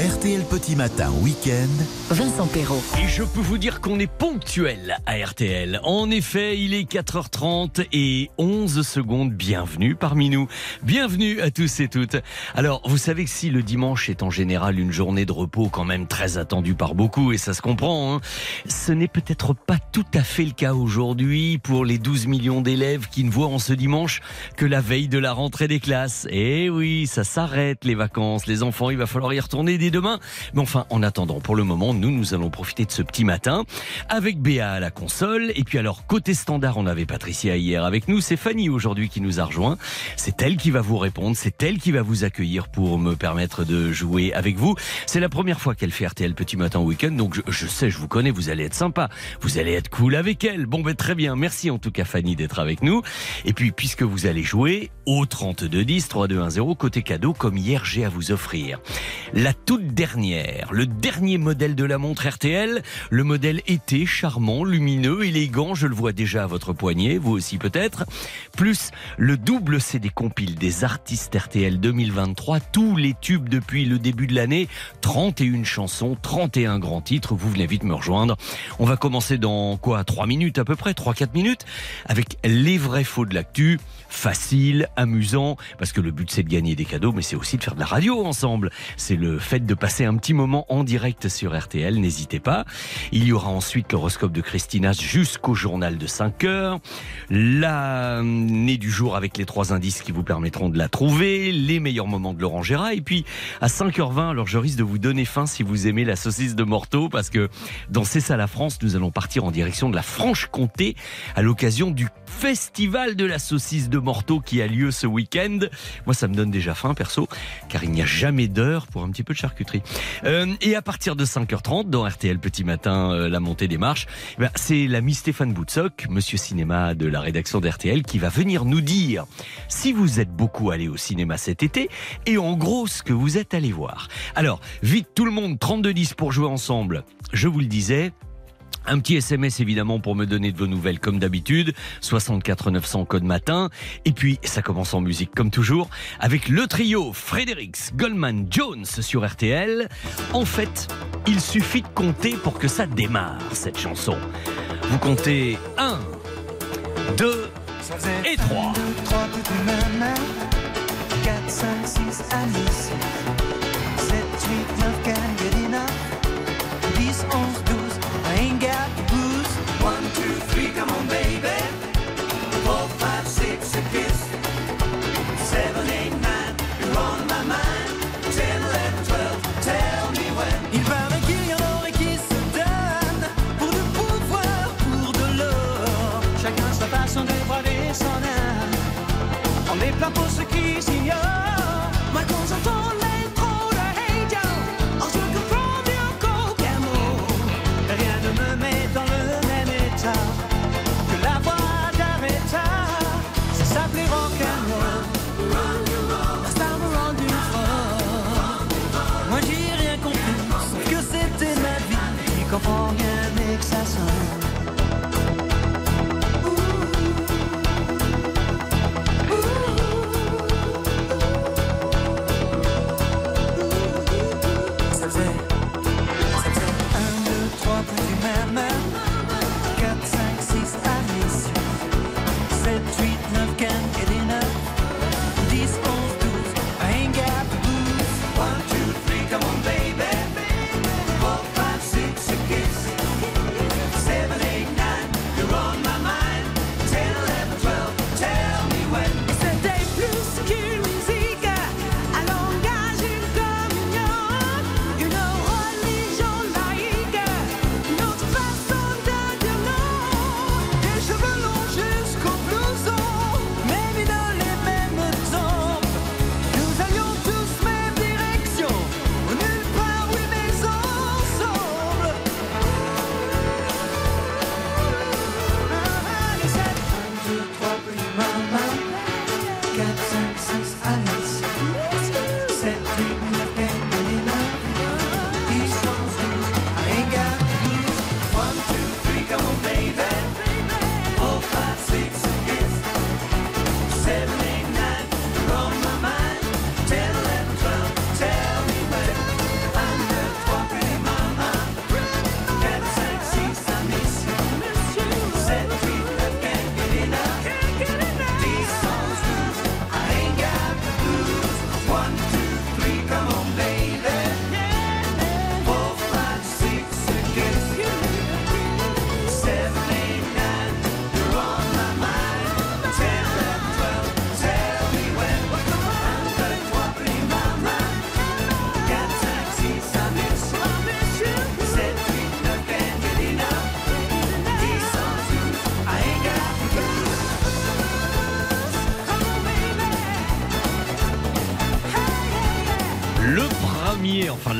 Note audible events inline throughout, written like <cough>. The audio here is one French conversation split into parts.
RTL Petit Matin Week-end. Vincent Perrault. Et je peux vous dire qu'on est ponctuel à RTL. En effet, il est 4h30 et 11 secondes. Bienvenue parmi nous. Bienvenue à tous et toutes. Alors, vous savez que si le dimanche est en général une journée de repos quand même très attendue par beaucoup, et ça se comprend, hein, ce n'est peut-être pas tout à fait le cas aujourd'hui pour les 12 millions d'élèves qui ne voient en ce dimanche que la veille de la rentrée des classes. Et oui, ça s'arrête les vacances. Les enfants, il va falloir y retourner demain. Mais enfin, en attendant, pour le moment, nous, nous allons profiter de ce petit matin avec Béa à la console. Et puis alors, côté standard, on avait Patricia hier avec nous. C'est Fanny aujourd'hui qui nous a rejoint. C'est elle qui va vous répondre. C'est elle qui va vous accueillir pour me permettre de jouer avec vous. C'est la première fois qu'elle fait RTL Petit Matin Week-end. Donc, je, je, sais, je vous connais, vous allez être sympa. Vous allez être cool avec elle. Bon, ben, très bien. Merci en tout cas, Fanny, d'être avec nous. Et puis, puisque vous allez jouer au 3210 3210 côté cadeau, comme hier, j'ai à vous offrir la toute dernière, le dernier modèle de la montre RTL, le modèle été, charmant, lumineux, élégant, je le vois déjà à votre poignet, vous aussi peut-être, plus le double CD compile des artistes RTL 2023, tous les tubes depuis le début de l'année, 31 chansons, 31 grands titres, vous venez vite me rejoindre. On va commencer dans quoi? 3 minutes à peu près, 3-4 minutes, avec les vrais faux de l'actu, facile, amusant, parce que le but c'est de gagner des cadeaux, mais c'est aussi de faire de la radio ensemble. C'est le fait de passer un petit moment en direct sur RTL, n'hésitez pas. Il y aura ensuite l'horoscope de Christina jusqu'au journal de 5 heures, l'année du jour avec les trois indices qui vous permettront de la trouver, les meilleurs moments de Laurent Gérard, et puis à 5h20, alors je risque de vous donner faim si vous aimez la saucisse de Morteau, parce que dans C'est ça la France, nous allons partir en direction de la Franche-Comté à l'occasion du Festival de la saucisse de Morteau qui a lieu ce week-end. Moi, ça me donne déjà faim, perso, car il n'y a jamais d'heure pour un petit peu de charcuterie. Euh, et à partir de 5h30, dans RTL Petit Matin, euh, la montée des marches, eh ben, c'est l'ami Stéphane Boutsock, monsieur cinéma de la rédaction d'RTL, qui va venir nous dire si vous êtes beaucoup allé au cinéma cet été et en gros ce que vous êtes allé voir. Alors, vite tout le monde, 32-10 pour jouer ensemble. Je vous le disais, un petit SMS évidemment pour me donner de vos nouvelles comme d'habitude, 64 900 code matin. Et puis ça commence en musique comme toujours avec le trio Fredericks, Goldman, Jones sur RTL. En fait, il suffit de compter pour que ça démarre cette chanson. Vous comptez 1, 2 et 3. 3 4, 5, 6, Alice 7, 8, 9, can get enough 10, 11, 12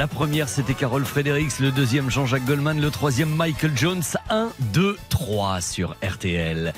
la première c'était Carole Fredericks, le deuxième Jean-Jacques Goldman, le troisième Michael Jones. 1, 2, 3 sur RTL.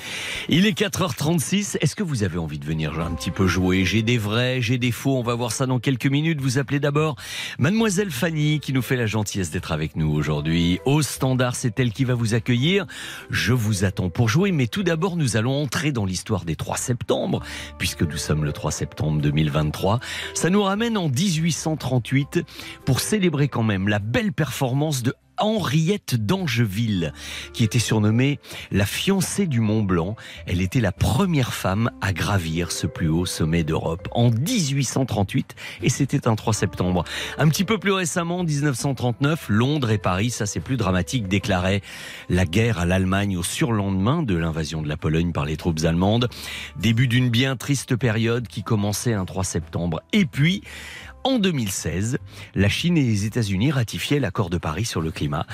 Il est 4h36. Est-ce que vous avez envie de venir un petit peu jouer? J'ai des vrais, j'ai des faux. On va voir ça dans quelques minutes. Vous appelez d'abord Mademoiselle Fanny qui nous fait la gentillesse d'être avec nous aujourd'hui. Au standard, c'est elle qui va vous accueillir. Je vous attends pour jouer, mais tout d'abord, nous allons entrer dans l'histoire des 3 septembre, puisque nous sommes le 3 septembre 2023. Ça nous ramène en 1838 pour célébrer quand même la belle performance de Henriette d'Angeville, qui était surnommée la fiancée du Mont Blanc. Elle était la première femme à gravir ce plus haut sommet d'Europe en 1838 et c'était un 3 septembre. Un petit peu plus récemment, en 1939, Londres et Paris, ça c'est plus dramatique, déclaraient la guerre à l'Allemagne au surlendemain de l'invasion de la Pologne par les troupes allemandes. Début d'une bien triste période qui commençait un 3 septembre. Et puis, en 2016, la Chine et les États-Unis ratifiaient l'accord de Paris sur le climat.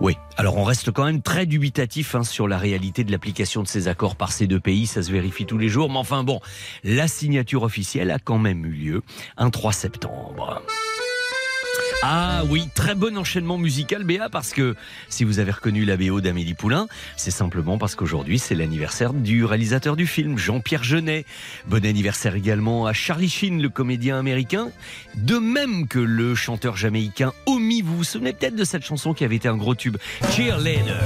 Oui, alors on reste quand même très dubitatif hein, sur la réalité de l'application de ces accords par ces deux pays, ça se vérifie tous les jours, mais enfin bon, la signature officielle a quand même eu lieu un 3 septembre. Ah oui, très bon enchaînement musical, Béa, parce que si vous avez reconnu la BO d'Amélie Poulain, c'est simplement parce qu'aujourd'hui c'est l'anniversaire du réalisateur du film, Jean-Pierre Jeunet. Bon anniversaire également à Charlie Sheen, le comédien américain, de même que le chanteur jamaïcain Omi. Vous vous souvenez peut-être de cette chanson qui avait été un gros tube, Cheerleader.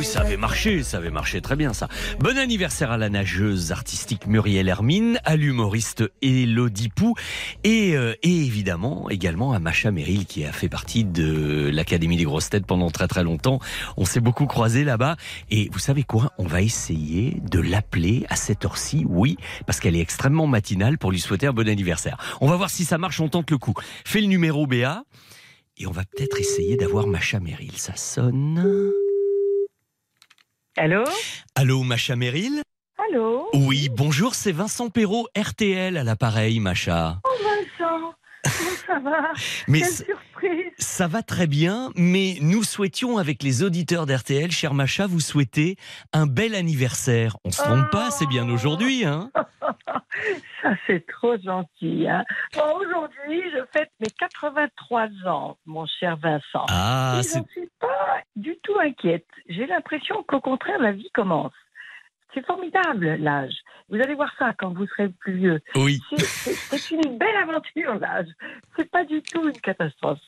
Oui, ça avait marché, ça avait marché très bien ça. Bon anniversaire à la nageuse artistique Muriel Hermine, à l'humoriste Elodie Pou et, euh, et évidemment également à Macha Merrill qui a fait partie de l'Académie des grosses têtes pendant très très longtemps. On s'est beaucoup croisés là-bas et vous savez quoi On va essayer de l'appeler à cette heure-ci, oui, parce qu'elle est extrêmement matinale pour lui souhaiter un bon anniversaire. On va voir si ça marche, on tente le coup. Fais le numéro BA et on va peut-être essayer d'avoir Macha Merrill. Ça sonne. Allô Allô, Macha Merrill Allô Oui, bonjour, c'est Vincent Perrault, RTL à l'appareil, Macha. Oh Vincent Comment ça va <laughs> Mais Quelle surprise ça va très bien, mais nous souhaitions avec les auditeurs d'RTL, cher Macha, vous souhaiter un bel anniversaire. On se trompe pas, c'est bien aujourd'hui, hein <laughs> Ça c'est trop gentil. Hein Bon, Aujourd'hui, je fête mes 83 ans, mon cher Vincent. Ah, Et je ne suis pas du tout inquiète. J'ai l'impression qu'au contraire, la vie commence. C'est formidable l'âge. Vous allez voir ça quand vous serez plus vieux. Oui, C'est- une belle aventure, l'âge. C'est pas du tout une catastrophe.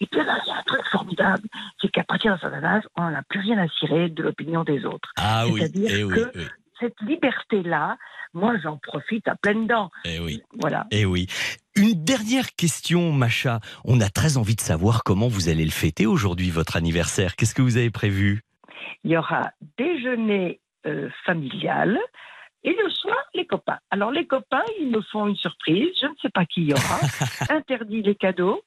Et puis là, il y a un truc formidable, c'est qu'à partir d'un certain âge, on n'a plus rien à cirer de l'opinion des autres. ah oui, C'est-à-dire eh oui, que- oui, Cette liberté-là, moi, j'en profite à pleines dents. eh oui. Voilà. Eh oui. Une dernière question, Macha. On a très envie de savoir comment vous allez le fêter aujourd'hui, votre anniversaire. Qu'est-ce que vous avez prévu? Il y aura déjeuner euh, familial et le soir, les copains. Alors, les copains, ils me font une surprise. Je ne sais pas qui y aura. <laughs> Interdit les cadeaux.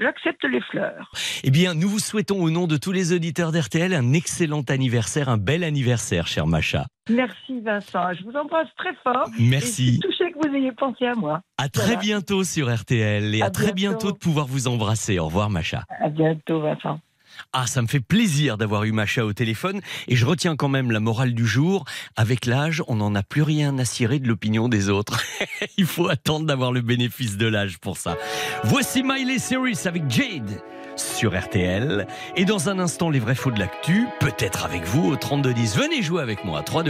J'accepte les fleurs. Eh bien, nous vous souhaitons au nom de tous les auditeurs d'RTL un excellent anniversaire, un bel anniversaire, cher Macha. Merci Vincent. Je vous embrasse très fort. Et je Merci. suis touchée que vous ayez pensé à moi. À très Voilà. bientôt sur RTL et à, À très bientôt bientôt. de pouvoir vous embrasser. Au revoir, Macha. À bientôt, Vincent. Ah, ça me fait plaisir d'avoir eu Macha au téléphone et je retiens quand même la morale du jour. Avec l'âge, on n'en a plus rien à cirer de l'opinion des autres. <laughs> Il faut attendre d'avoir le bénéfice de l'âge pour ça. Voici Miley Cyrus avec Jade sur RTL. Et dans un instant, les vrais faux de l'actu, peut-être avec vous au 3210. Venez jouer avec moi, 3,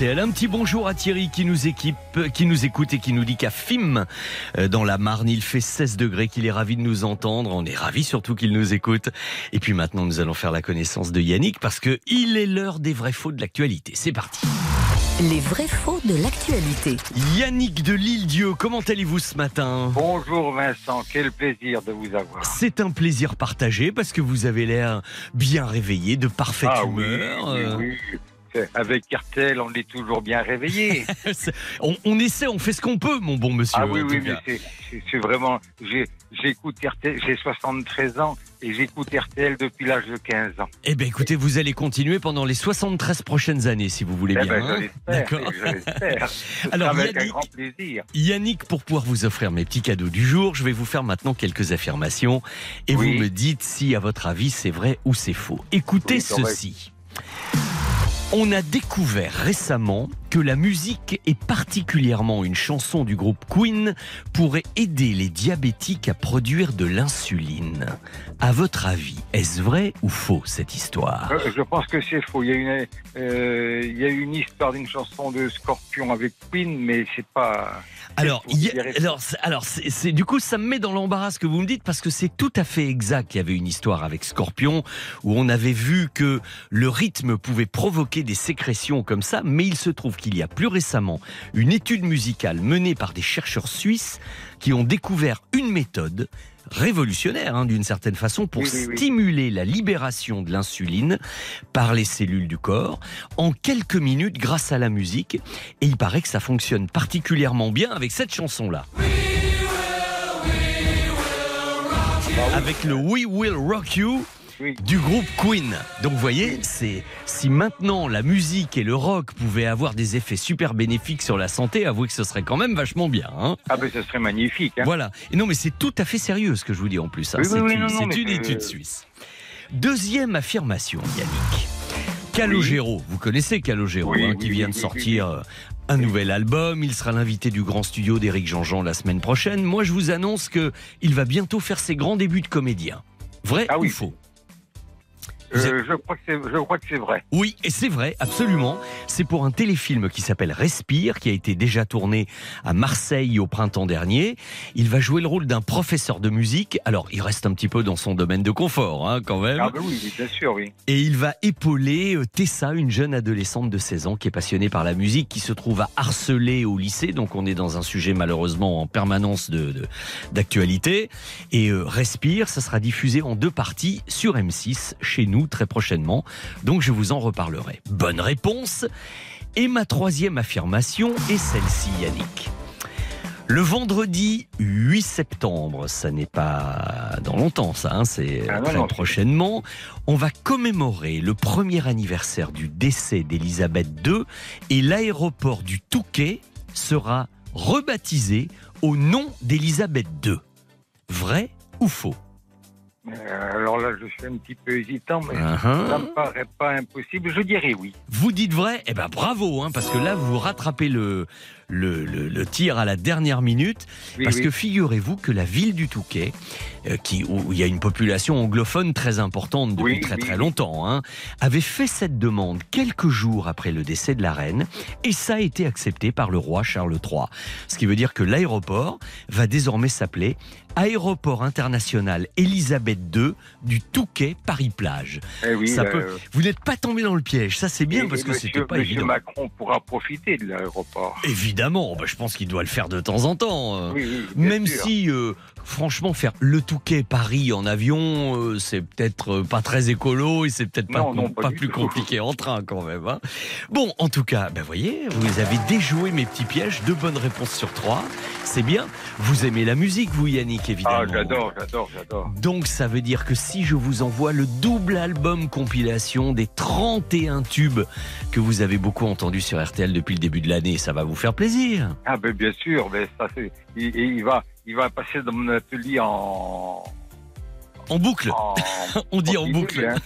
RTL. Un petit bonjour à Thierry qui nous équipe, qui nous écoute et qui nous dit qu'à Fim, euh, dans la Marne, il fait 16 degrés, qu'il est ravi de nous entendre. On est ravi surtout qu'il nous écoute. Et puis maintenant, nous allons faire la connaissance de Yannick parce que il est l'heure des vrais faux de l'actualité. C'est parti. Les vrais faux de l'actualité. Yannick de l'Île-Dieu, comment allez-vous ce matin? Bonjour Vincent, quel plaisir de vous avoir. C'est un plaisir partagé parce que vous avez l'air bien réveillé, de parfaite ah humeur. oui, Euh, oui. Avec Cartel, on est toujours bien réveillé. <laughs> on, on essaie, on fait ce qu'on peut, mon bon monsieur. ah oui, oui, mais c'est- vraiment. J'écoute RTL, j'ai 73 ans et j'écoute RTL depuis l'âge de 15 ans. Eh bien, écoutez, vous allez continuer pendant les 73 prochaines années, si vous voulez Eh bien. ben, hein. D'accord. <laughs> Alors, avec un Yannick- grand plaisir. Yannick, pour pouvoir vous offrir mes petits cadeaux du jour, je vais vous faire maintenant quelques affirmations et Oui. vous me dites si, à votre avis, c'est vrai ou c'est faux. Écoutez Oui, vrai. On a découvert récemment que la musique et particulièrement une chanson du groupe Queen pourrait aider les diabétiques à produire de l'insuline. À votre avis, est-ce vrai ou faux cette histoire? Euh, Je pense que c'est faux. Il y a une, euh, il y a une histoire d'une chanson de Scorpion avec Queen, mais c'est pas. Alors, a- alors, alors c'est- du coup, ça me met dans l'embarras ce que vous me dites parce que c'est tout à fait exact. Il y avait une histoire avec Scorpion où on avait vu que le rythme pouvait provoquer des sécrétions comme ça, mais il se trouve qu'il y a plus récemment une étude musicale menée par des chercheurs suisses qui ont découvert une méthode révolutionnaire hein, d'une certaine façon pour Oui, oui, oui. stimuler la libération de l'insuline par les cellules du corps en quelques minutes grâce à la musique et il paraît que ça fonctionne particulièrement bien avec cette chanson-là. Avec le We Will Rock You Oui. du groupe Queen. Donc vous voyez, c'est si maintenant la musique et le rock pouvaient avoir des effets super bénéfiques sur la santé, avouez que ce serait quand même vachement bien. hein. Ah ben, ce serait magnifique. Hein. Voilà. Et non, mais c'est tout à fait sérieux ce que je vous dis en plus. hein. Oui, c'est oui, une, non, non, étude suisse. Deuxième affirmation, Yannick. Calogero, vous connaissez Calogero, hein, qui vient de sortir euh, un nouvel album. Il sera l'invité du grand studio d'Éric Jean-Jean la semaine prochaine. Moi, je vous annonce que il va bientôt faire ses grands débuts de comédien. Vrai Ah ou faux? Euh, je crois que c'est, vrai. Oui, et c'est vrai, absolument. C'est pour un téléfilm qui s'appelle Respire, qui a été déjà tourné à Marseille au printemps dernier. Il va jouer le rôle d'un professeur de musique. Alors, il reste un petit peu dans son domaine de confort, hein, quand même. Ah ben oui, bien sûr, oui. Et il va épauler euh, Tessa, une jeune adolescente de 16 ans qui est passionnée par la musique, qui se trouve à harceler au lycée. Donc on est dans un sujet malheureusement en permanence de de- d'actualité. Et euh, Respire, ça sera diffusé en deux parties sur M6 chez nous très prochainement. Donc je vous en reparlerai. Bonne réponse. Et ma troisième affirmation est celle-ci, Yannick. Le vendredi 8 septembre, ça n'est pas dans longtemps, ça, hein, c'est Ah très non. prochainement, on va commémorer le premier anniversaire du décès d'Elisabeth II et l'aéroport du Touquet sera rebaptisé au nom d'Elisabeth II. Vrai ou faux? Euh, alors là, je suis un petit peu hésitant, mais Uh-huh. ça me paraît pas impossible. Je dirais oui. Vous dites vrai? Eh ben bravo, hein, parce que là vous rattrapez le, le, le- le tir à la dernière minute. Oui, parce oui. que figurez-vous que la ville du Touquet, euh, qui, où il y a une population anglophone très importante depuis Oui, très très longtemps, hein, avait fait cette demande quelques jours après le décès de la reine, et ça a été accepté par le roi Charles III. Ce qui veut dire que l'aéroport va désormais s'appeler Aéroport international Elisabeth II du Touquet Paris-Plage. Eh oui, ça là, peut- euh, Vous n'êtes pas tombé dans le piège, ça c'est bien et- parce et que c'était pas monsieur évident. Macron pourra profiter de l'aéroport. Évidemment, bah, je pense qu'il doit le faire de temps en temps. euh. Oui, oui, bien Même sûr. si, euh, franchement, faire le Touquet Paris en avion, euh, c'est peut-être euh, pas très écolo et c'est peut-être pas, Non, pas plus compliqué en train quand même. hein. Bon, en tout cas, ben voyez, vous avez déjoué mes petits pièges, deux bonnes réponses sur trois. C'est bien. Vous aimez la musique, vous Yannick, évidemment. Ah, j'adore, j'adore, j'adore. Donc ça veut dire que si je vous envoie le double album compilation des 31 tubes que vous avez beaucoup entendus sur RTL depuis le début de l'année, ça va vous faire plaisir. Ah, ben bien sûr, mais ça c'est. Il- il va, il va passer dans mon atelier en. En boucle, en <laughs> on dit en boucle. hein.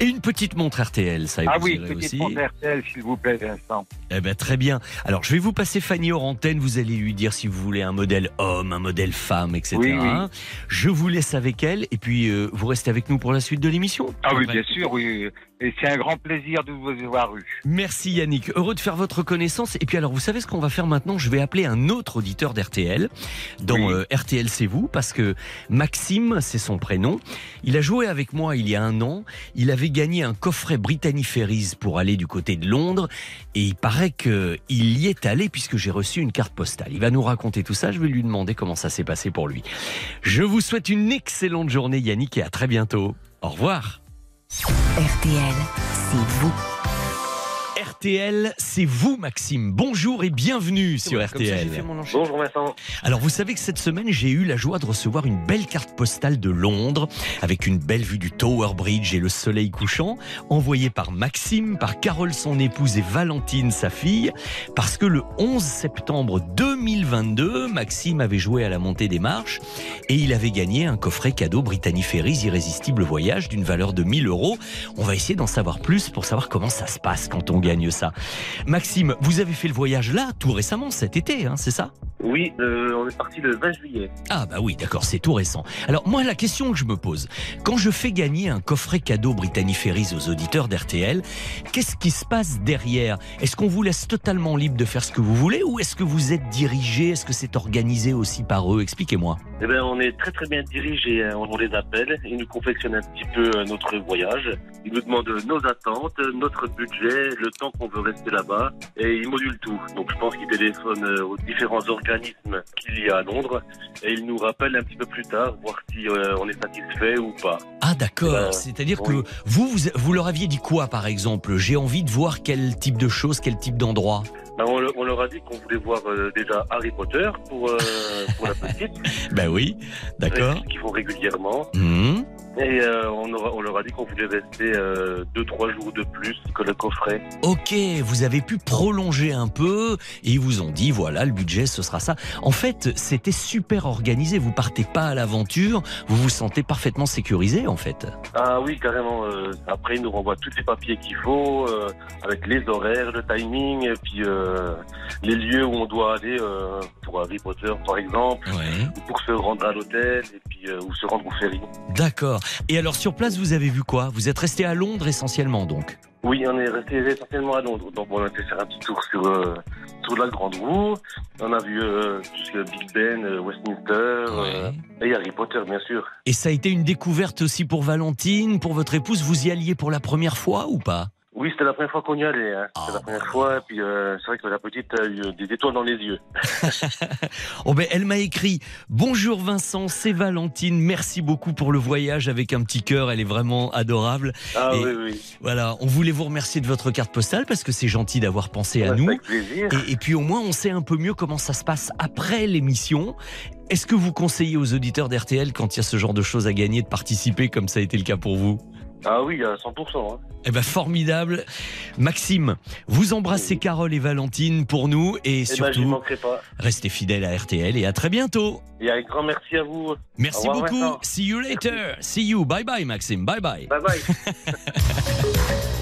Et une petite montre RTL, ça Ah oui, petite aussi. montre RTL, s'il vous plaît, Vincent. Eh ben très bien. Alors je vais vous passer Fanny hors antenne. Vous allez lui dire si vous voulez un modèle homme, un modèle femme, etc. Oui, oui. Je vous laisse avec elle et puis euh, vous restez avec nous pour la suite de l'émission. Ah oui, bien sûr, oui. Et c'est un grand plaisir de vous avoir eu. Merci Yannick, heureux de faire votre connaissance. Et puis alors, vous savez ce qu'on va faire maintenant? Je vais appeler un autre auditeur d'RTL, dans Oui. euh, RTL C'est vous, parce que Maxime, c'est son prénom. Il a joué avec moi il y a un an. Il avait gagné un coffret Brittany Ferries pour aller du côté de Londres. Et il paraît qu'il y est allé puisque j'ai reçu une carte postale. Il va nous raconter tout ça. Je vais lui demander comment ça s'est passé pour lui. Je vous souhaite une excellente journée Yannick et à très bientôt. Au revoir. RTL, c'est vous. RTL, c'est vous Maxime. Bonjour et bienvenue sur RTL. Bonjour Vincent. Alors vous savez que cette semaine j'ai eu la joie de recevoir une belle carte postale de Londres avec une belle vue du Tower Bridge et le soleil couchant envoyée par Maxime, par Carole son épouse et Valentine sa fille parce que le 11 septembre 2022 Maxime avait joué à la montée des marches et il avait gagné un coffret cadeau Brittany Ferries Irrésistible Voyage d'une valeur de 1000 euros. On va essayer d'en savoir plus pour savoir comment ça se passe quand on gagne ça. Maxime, vous avez fait le voyage là tout récemment cet été, hein, c'est ça? Oui, euh, on est parti le 20 juillet. ah bah oui, d'accord, c'est tout récent. Alors moi, la question que je me pose, quand je fais gagner un coffret cadeau Brittany Ferries aux auditeurs d'RTL, qu'est-ce qui se passe derrière? Est-ce qu'on vous laisse totalement libre de faire ce que vous voulez ou est-ce que vous êtes dirigé? Est-ce que c'est organisé aussi par eux? Expliquez-moi. Eh ben, on est très très bien dirigés. hein. On les appelle, ils nous confectionnent un petit peu euh, notre voyage. Ils nous demandent nos attentes, notre budget, le temps qu'on veut rester là-bas, et ils modulent tout. Donc je pense qu'ils téléphonent euh, aux différents organismes qu'il y a à Londres, et ils nous rappellent un petit peu plus tard, voir si euh, on est satisfait ou pas. Ah d'accord, Euh, c'est-à-dire oui. que vous, vous, vous leur aviez dit quoi par exemple? J'ai envie de voir quel type de choses, quel type d'endroit Ben, on, le- on leur a dit qu'on voulait voir euh, déjà Harry Potter pour, euh, pour la petite, <laughs> Ben oui, d'accord. qu'ils font régulièrement. Mhm. Et euh, on, aura- on leur a dit qu'on voulait rester euh, deux trois jours de plus que le coffret. Ok, vous avez pu prolonger un peu et ils vous ont dit voilà le budget ce sera ça. En fait, c'était super organisé. Vous partez pas à l'aventure, vous vous sentez parfaitement sécurisé en fait. Ah oui, carrément. euh, après, ils nous renvoient tous les papiers qu'il faut, euh, avec les horaires, le timing, et puis euh, les lieux où on doit aller euh, pour Harry Potter, par exemple, Ouais. ou pour se rendre à l'hôtel, et puis euh, ou se rendre au ferry. D'accord. Et alors sur place, vous avez vu quoi? Vous êtes resté à Londres essentiellement donc? Oui, on est resté essentiellement à Londres. Donc, on a été faire un petit tour sur, euh, sur la Grande Roue. On a vu euh, Big Ben, euh, Westminster, euh, et Harry Potter, bien sûr. Et ça a été une découverte aussi pour Valentine, pour votre épouse. Vous y alliez pour la première fois ou pas? Oui, c'était la première fois qu'on y allait. Hein. C'était Ah, la première fois. Et puis, euh, c'est vrai que la petite a eu euh, des étoiles dans les yeux. <laughs> Oh ben, elle m'a écrit Bonjour Vincent, c'est Valentine. Merci beaucoup pour le voyage avec un petit cœur. Elle est vraiment adorable. Ah Et- oui, oui. Voilà, on voulait vous remercier de votre carte postale parce que c'est gentil d'avoir pensé à nous. Avec plaisir. Et, et puis au moins, on sait un peu mieux comment ça se passe après l'émission. Est-ce que vous conseillez aux auditeurs d'RTL, quand il y a ce genre de choses à gagner, de participer comme ça a été le cas pour vous? Ah oui, à 100%. hein. Eh ben formidable. Maxime, vous embrassez Carole et Valentine pour nous et Eh ben, surtout pas. restez fidèles à RTL et à très bientôt. Et un grand merci à vous. Merci revoir, beaucoup. Vincent. See you later. See you. Bye bye Maxime. Bye bye. Bye bye. <laughs>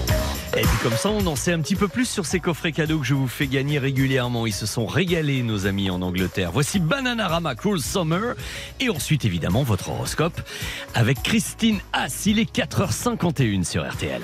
Et puis comme ça, on en sait un petit peu plus sur ces coffrets cadeaux que je vous fais gagner régulièrement. Ils se sont régalés, nos amis en Angleterre. Voici Bananarama Cruel Summer. Et ensuite, évidemment, votre horoscope avec Christine Haas. Il est 4h51 sur RTL.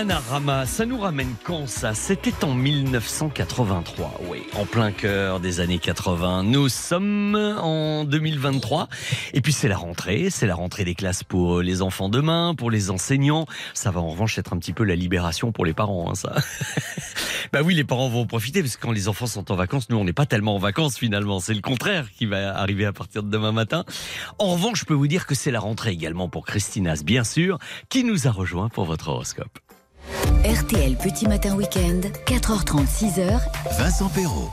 Bananarama, ça nous ramène quand ça? C'était en 1983, oui, en plein cœur des années 80. Nous sommes en 2023 et puis c'est la rentrée, c'est la rentrée des classes pour les enfants demain, pour les enseignants. Ça va en revanche être un petit peu la libération pour les parents, hein, ça. <laughs> bah oui, les parents vont en profiter parce que quand les enfants sont en vacances, nous on n'est pas tellement en vacances finalement. C'est le contraire qui va arriver à partir de demain matin. En revanche, je peux vous dire que c'est la rentrée également pour Christinas, bien sûr, qui nous a rejoint pour votre horoscope. RTL Petit Matin Week-end, 4h30, 6h, Vincent Perrault.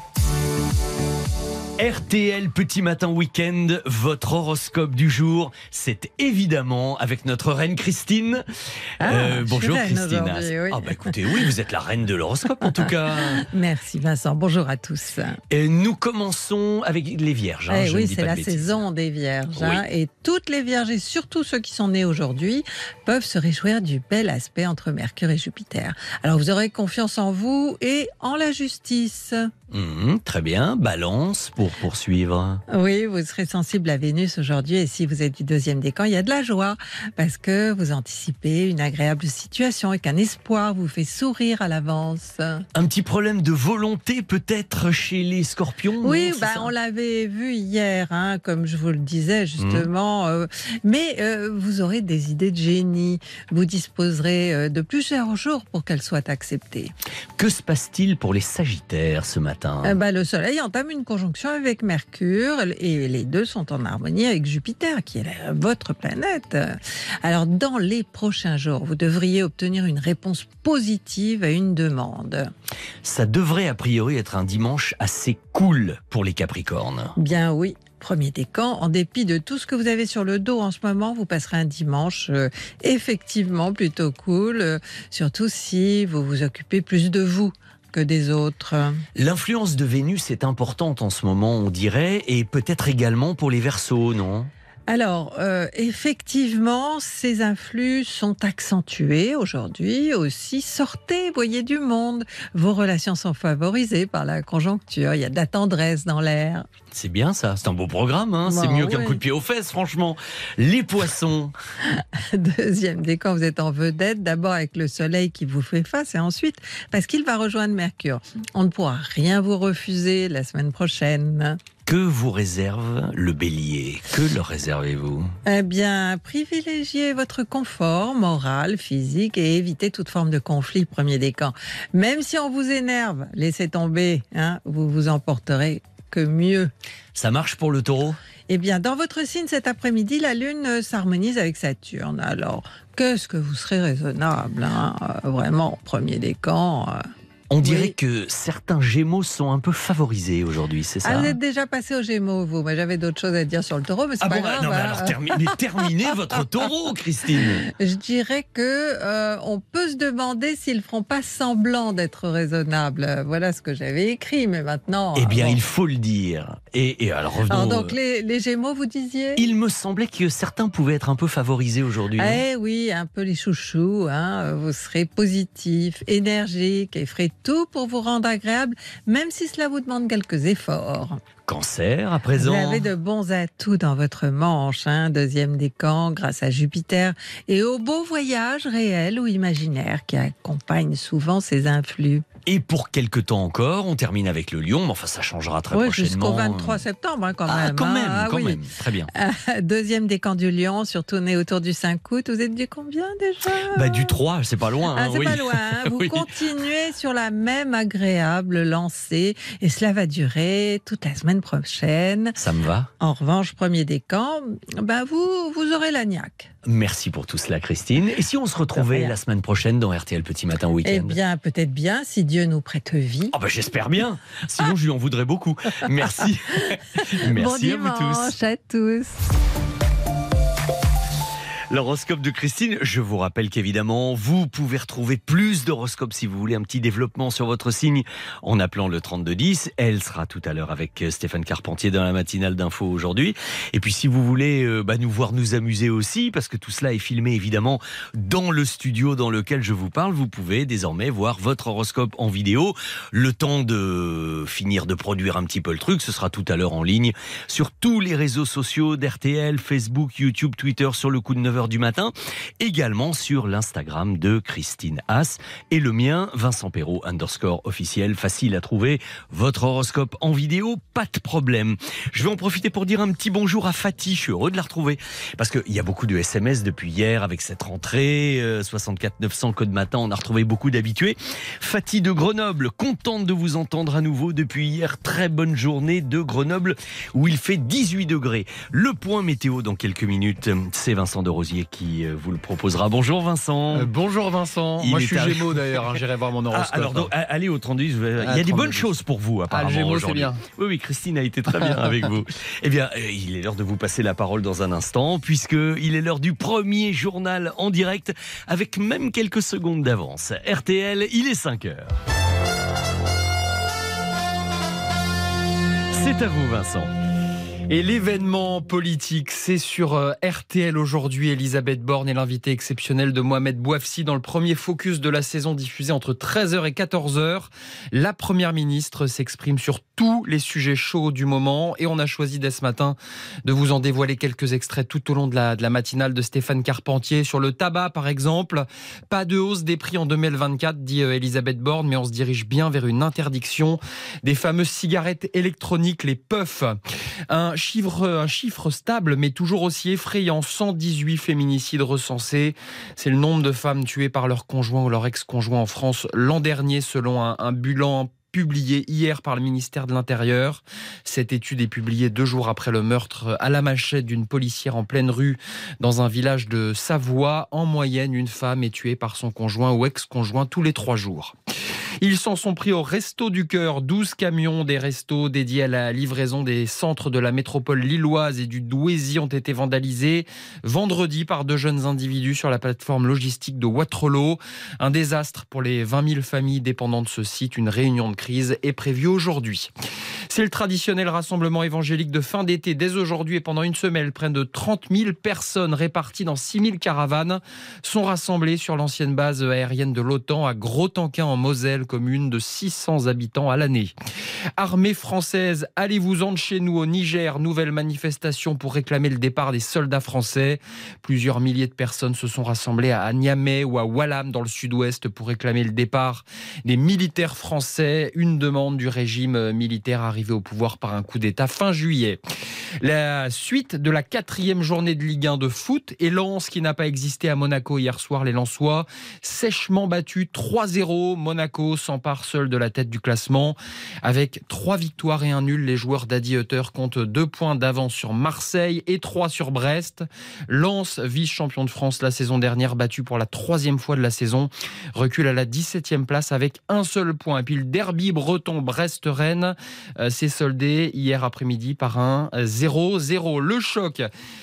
RTL Petit Matin Week-end, votre horoscope du jour, c'est évidemment avec notre reine Christine. Ah, Euh, bonjour oui. Ah bah écoutez, oui, vous êtes la reine de l'horoscope en tout cas. <laughs> Merci Vincent, bonjour à tous. Et nous commençons avec les vierges. hein, Eh oui, c'est la de saison des vierges. hein, et toutes les vierges, et surtout ceux qui sont nés aujourd'hui, peuvent se réjouir du bel aspect entre Mercure et Jupiter. Alors vous aurez confiance en vous et en la justice. Mhm, très bien. Balance pour poursuivre. Oui, vous serez sensible à Vénus aujourd'hui et si vous êtes du deuxième décan, il y a de la joie parce que vous anticipez une agréable situation et qu'un espoir vous fait sourire à l'avance. Un petit problème de volonté peut-être chez les scorpions Oui, non, bah, on l'avait vu hier, hein, comme je vous le disais justement. euh, mais euh, vous aurez des idées de génie. Vous disposerez euh, de plusieurs jours pour qu'elles soient acceptées. Que se passe-t-il pour les sagittaires ce matin? Euh, bah, le Soleil entame une conjonction avec Mercure et les deux sont en harmonie avec Jupiter, qui est la- votre planète. Alors, dans les prochains jours, vous devriez obtenir une réponse positive à une demande. Ça devrait a priori être un dimanche assez cool pour les capricornes. Bien oui. Premier décan, en dépit de tout ce que vous avez sur le dos en ce moment, vous passerez un dimanche euh, effectivement plutôt cool, euh, surtout si vous vous occupez plus de vous des autres. L'influence de Vénus est importante en ce moment, on dirait, et peut-être également pour les Verseaux, non? Alors, euh, effectivement, ces influx sont accentués aujourd'hui aussi. Sortez, voyez du monde. Vos relations sont favorisées par la conjoncture. Il y a de la tendresse dans l'air. C'est bien ça, c'est un beau programme, hein c'est mieux qu'un coup de pied aux fesses, franchement. Les poissons, <laughs> Deuxième décan, vous êtes en vedette, d'abord avec le soleil qui vous fait face et ensuite parce qu'il va rejoindre Mercure. On ne pourra rien vous refuser la semaine prochaine. Que vous réserve le bélier? Que leur réservez-vous? Eh bien, privilégiez votre confort moral, physique et évitez toute forme de conflit, premier décan. Même si on vous énerve, laissez tomber, hein, vous vous emporterez que mieux. Ça marche pour le taureau? Eh bien, dans votre signe cet après-midi, la Lune euh, s'harmonise avec Saturne. Alors, qu'est-ce que vous serez raisonnable, hein, euh, vraiment, premier décan. On dirait Oui. que certains gémeaux sont un peu favorisés aujourd'hui, c'est ça Ah, vous êtes déjà passé au Gémeaux, vous. Moi, j'avais d'autres choses à dire sur le Taureau, mais c'est Ah pas bon, grave. non, mais hein. alors terminez <laughs> votre taureau, Christine Je dirais que euh, on peut se demander s'ils feront pas semblant d'être raisonnables. Voilà ce que j'avais écrit, mais maintenant. Eh bien, euh, bon. il faut le dire. Et, et alors, revenons... Alors donc euh, les, les Gémeaux, vous disiez? Il me semblait que certains pouvaient être un peu favorisés aujourd'hui. Eh oui, un peu les chouchous. Hein. Vous serez positif, énergique ferez tout pour vous rendre agréable, même si cela vous demande quelques efforts. Cancer, à présent. Vous avez de bons atouts dans votre manche, hein, deuxième décan, grâce à Jupiter, et au beau voyage réel ou imaginaire qui accompagne souvent ces influx. Et pour quelques temps encore, on termine avec le lion, mais enfin ça changera très Oui, prochainement. jusqu'au 23 septembre, hein, quand Ah, même. quand hein. même, Ah quand oui. même. Très bien. <laughs> Deuxième décan du lion, surtout né autour du 5 août. Vous êtes du combien déjà? Bah, du 3, c'est pas loin. Ah, hein, c'est oui. pas loin. hein. <laughs> Vous continuez sur la même agréable lancée et cela va durer toute la semaine prochaine. Ça me va. En revanche, premier décan, ben vous, vous aurez l'agnac. Merci pour tout cela, Christine. Et si on se retrouvait la semaine prochaine dans RTL Petit Matin Eh Week-end bien, peut-être bien, si Dieu nous prête vie. Oh bah j'espère bien. Sinon, je lui en voudrais beaucoup. Merci. <laughs> bon Merci à vous tous. à tous. L'horoscope de Christine, je vous rappelle qu'évidemment, vous pouvez retrouver plus d'horoscopes si vous voulez un petit développement sur votre signe en appelant le 3210. Elle sera tout à l'heure avec euh, Stéphane Carpentier dans la matinale d'info aujourd'hui. Et puis si vous voulez euh, bah, nous voir nous amuser aussi, parce que tout cela est filmé évidemment dans le studio dans lequel je vous parle, vous pouvez désormais voir votre horoscope en vidéo. Le temps de finir de produire un petit peu le truc, ce sera tout à l'heure en ligne sur tous les réseaux sociaux d'RTL, Facebook, YouTube, Twitter sur le coup de 9h du matin, également sur l'Instagram de Christine Haas et le mien, Vincent Perrault, underscore officiel, facile à trouver. Votre horoscope en vidéo, pas de problème. Je vais en profiter pour dire un petit bonjour à Fatih, je suis heureux de la retrouver parce qu'il y a beaucoup de SMS depuis hier avec cette rentrée, euh, 64 900 code matin, on a retrouvé beaucoup d'habitués. Fatih de Grenoble, contente de vous entendre à nouveau depuis hier. Très bonne journée de Grenoble où il fait 18 degrés. Le point météo dans quelques minutes, c'est Vincent de Rosier qui euh, vous le proposera. Bonjour Vincent. Euh, bonjour Vincent. Il Moi je suis arrivé. Gémeaux <laughs> d'ailleurs, hein, j'irai voir mon Ah, horoscope. alors donc, allez au 32, je vais- il y a Ah, des 32. bonnes choses pour vous apparemment Ah, Gémeaux, c'est bien. Oui, oui, Christine a été très bien avec vous. <laughs> Eh bien, euh, il est l'heure de vous passer la parole dans un instant, puisque il est l'heure du premier journal en direct, avec même quelques secondes d'avance. RTL, il est 5 heures. C'est à vous, Vincent. Et l'événement politique, c'est sur euh, RTL aujourd'hui. Elisabeth Borne est l'invité exceptionnel de Mohamed Bouafsi dans le premier focus de la saison diffusé entre 13h et 14h. La première ministre s'exprime sur tous les sujets chauds du moment et on a choisi dès ce matin de vous en dévoiler quelques extraits tout au long de la, matinale de Stéphane Carpentier sur le tabac par exemple. Pas de hausse des prix en 2024, dit euh, Elisabeth Borne, mais on se dirige bien vers une interdiction des fameuses cigarettes électroniques, les puffs. Chiffre, un chiffre stable, mais toujours aussi effrayant. 118 féminicides recensés. C'est le nombre de femmes tuées par leur conjoint ou leur ex-conjoint en France l'an dernier, selon un, un bilan publié hier par le ministère de l'Intérieur. Cette étude est publiée deux jours après le meurtre à la machette d'une policière en pleine rue dans un village de Savoie. En moyenne, une femme est tuée par son conjoint ou ex-conjoint tous les trois jours. Ils s'en sont pris au Resto du Cœur. 12 camions des restos dédiés à la livraison des centres de la métropole lilloise et du Douaisis ont été vandalisés vendredi par deux jeunes individus sur la plateforme logistique de Waterloo. Un désastre pour les 20 000 familles dépendant de ce site. Une réunion de crise est prévue aujourd'hui. C'est le traditionnel rassemblement évangélique de fin d'été. Dès aujourd'hui et pendant une semaine, près de 30 000 personnes réparties dans 6 000 caravanes sont rassemblées sur l'ancienne base aérienne de l'OTAN à Gros-Tanquin en Moselle, commune de 600 habitants à l'année. Armée française, allez-vous-en de chez nous au Niger? Nouvelle manifestation pour réclamer le départ des soldats français. Plusieurs milliers de personnes se sont rassemblées à Niamey ou à Wallam dans le sud-ouest pour réclamer le départ des militaires français. Une demande du régime militaire arrivé au pouvoir par un coup d'État fin juillet. La suite de la quatrième journée de Ligue 1 de foot et Lens qui n'a pas existé à Monaco hier soir. Les Lensois sèchement battus 3-0. Monaco s'empare seul de la tête du classement. Avec trois victoires et un nul, les joueurs d'Adi Hutter comptent deux points d'avance sur Marseille et trois sur Brest. Lens, vice-champion de France la saison dernière, battu pour la troisième fois de la saison, recule à la 17e place avec un seul point. Et puis le derby breton Brest-Rennes euh, s'est soldé hier après-midi par un 0-0. Le choc,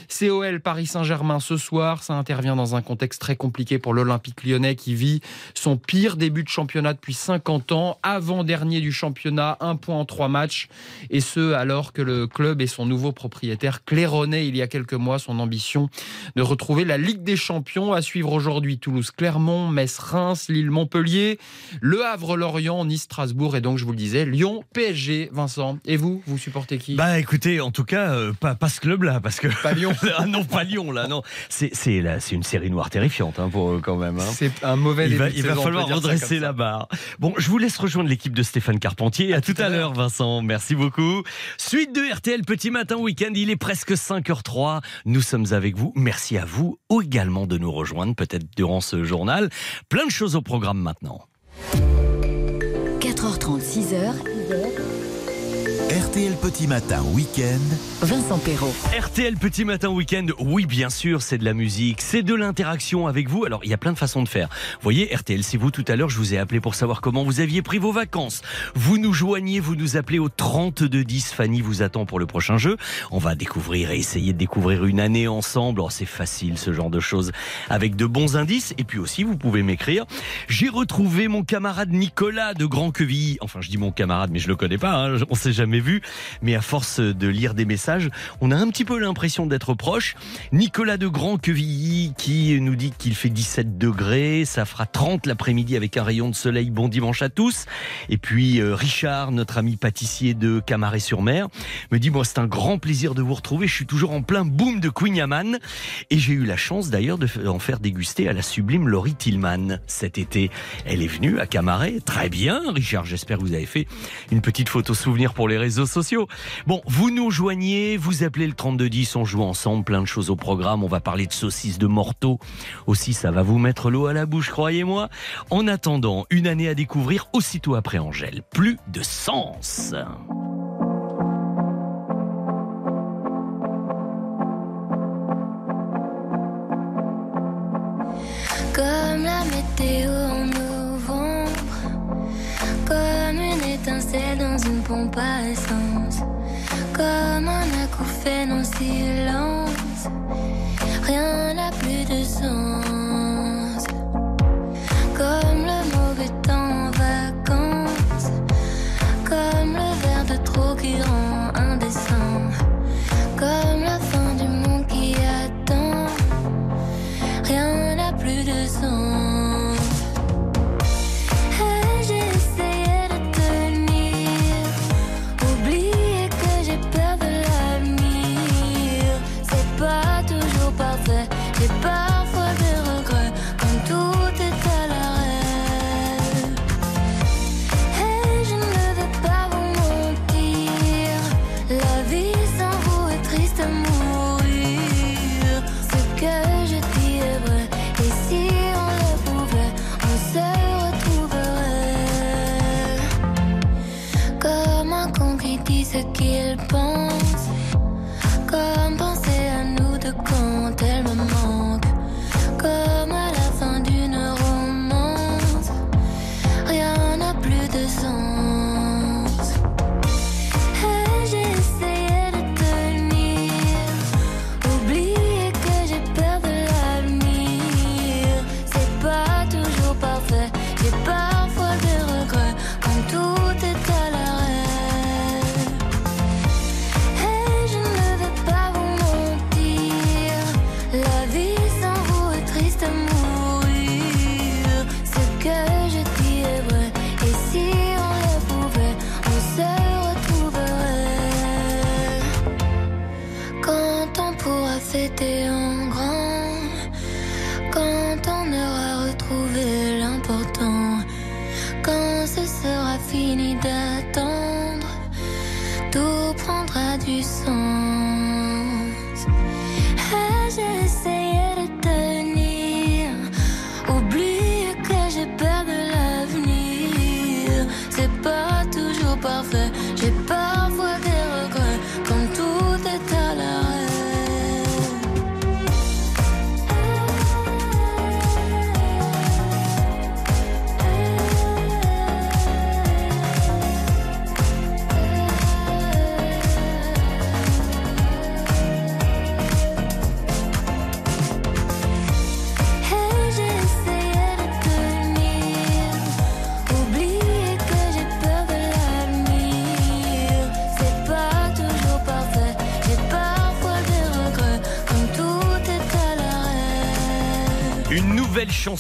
COL Paris Saint-Germain ce soir, ça intervient dans un contexte très compliqué pour l'Olympique lyonnais qui vit son pire début de championnat depuis 50 ans, avant-dernier du championnat, un point en trois matchs, et ce alors que le club et son nouveau propriétaire claironnaient il y a quelques mois son ambition de retrouver la Ligue des Champions. À suivre aujourd'hui Toulouse-Clermont, Metz-Reims, Lille-Montpellier, Le Havre-Lorient, Nice-Strasbourg et donc je vous le disais, Lyon-PSG, Vincent. Et vous, vous supportez qui? Bah écoutez, en tout cas, euh, pas, pas ce club-là, parce que... Pas Lyon. <laughs> ah non, pas Lyon, là, non. C'est une série noire terrifiante hein, pour eux quand même. hein. C'est un mauvais Il va, il va falloir redresser la barre. Bon, je vous laisse rejoindre l'équipe de Stéphane Carpentier. À, tout, à l'heure, Vincent. Merci beaucoup. Suite de RTL Petit Matin Week-end. Il est presque 5h03. Nous sommes avec vous. Merci à vous également de nous rejoindre, peut-être durant ce journal. Plein de choses au programme maintenant. 4h30, 6h, RTL Petit Matin Week-end. Vincent Perrault. RTL Petit Matin Week-end, oui bien sûr, c'est de la musique, c'est de l'interaction avec vous. Alors il y a plein de façons de faire. Vous voyez, RTL, c'est vous tout à l'heure, je vous ai appelé pour savoir comment vous aviez pris vos vacances. Vous nous joignez, vous nous appelez au 3210. Fanny vous attend pour le prochain jeu. On va découvrir et essayer de découvrir une année ensemble. Oh, c'est facile ce genre de choses avec de bons indices. Et puis aussi, vous pouvez m'écrire. J'ai retrouvé mon camarade Nicolas de Grand Quevilly. Enfin, je dis mon camarade, mais je le connais pas. Hein. On s'est jamais vu. Mais à force de lire des messages, on a un petit peu l'impression d'être proche. Nicolas de Grand Quevilly qui nous dit qu'il fait 17 degrés. Ça fera 30 l'après-midi avec un rayon de soleil. Bon dimanche à tous. Et puis euh, Richard, notre ami pâtissier de Camaret-sur-Mer, me dit moi c'est un grand plaisir de vous retrouver. Je suis toujours en plein boom de Queen Yaman et j'ai eu la chance d'ailleurs de en faire déguster à la sublime Laurie Tillman cet été. Elle est venue à Camaret. Très bien, Richard. J'espère que vous avez fait une petite photo souvenir pour les réseaux sociaux. Bon, vous nous joignez, vous appelez le 3210, on joue ensemble, plein de choses au programme. On va parler de saucisses de morteau. Aussi, ça va vous mettre l'eau à la bouche, croyez-moi. En attendant, une année à découvrir aussitôt après Angèle. Plus de sens. Comme la météo pompe à essence, comme un acouphène en silence, rien n'a plus de sens. Comme le mauvais temps en vacances, comme le verre de trop qui rend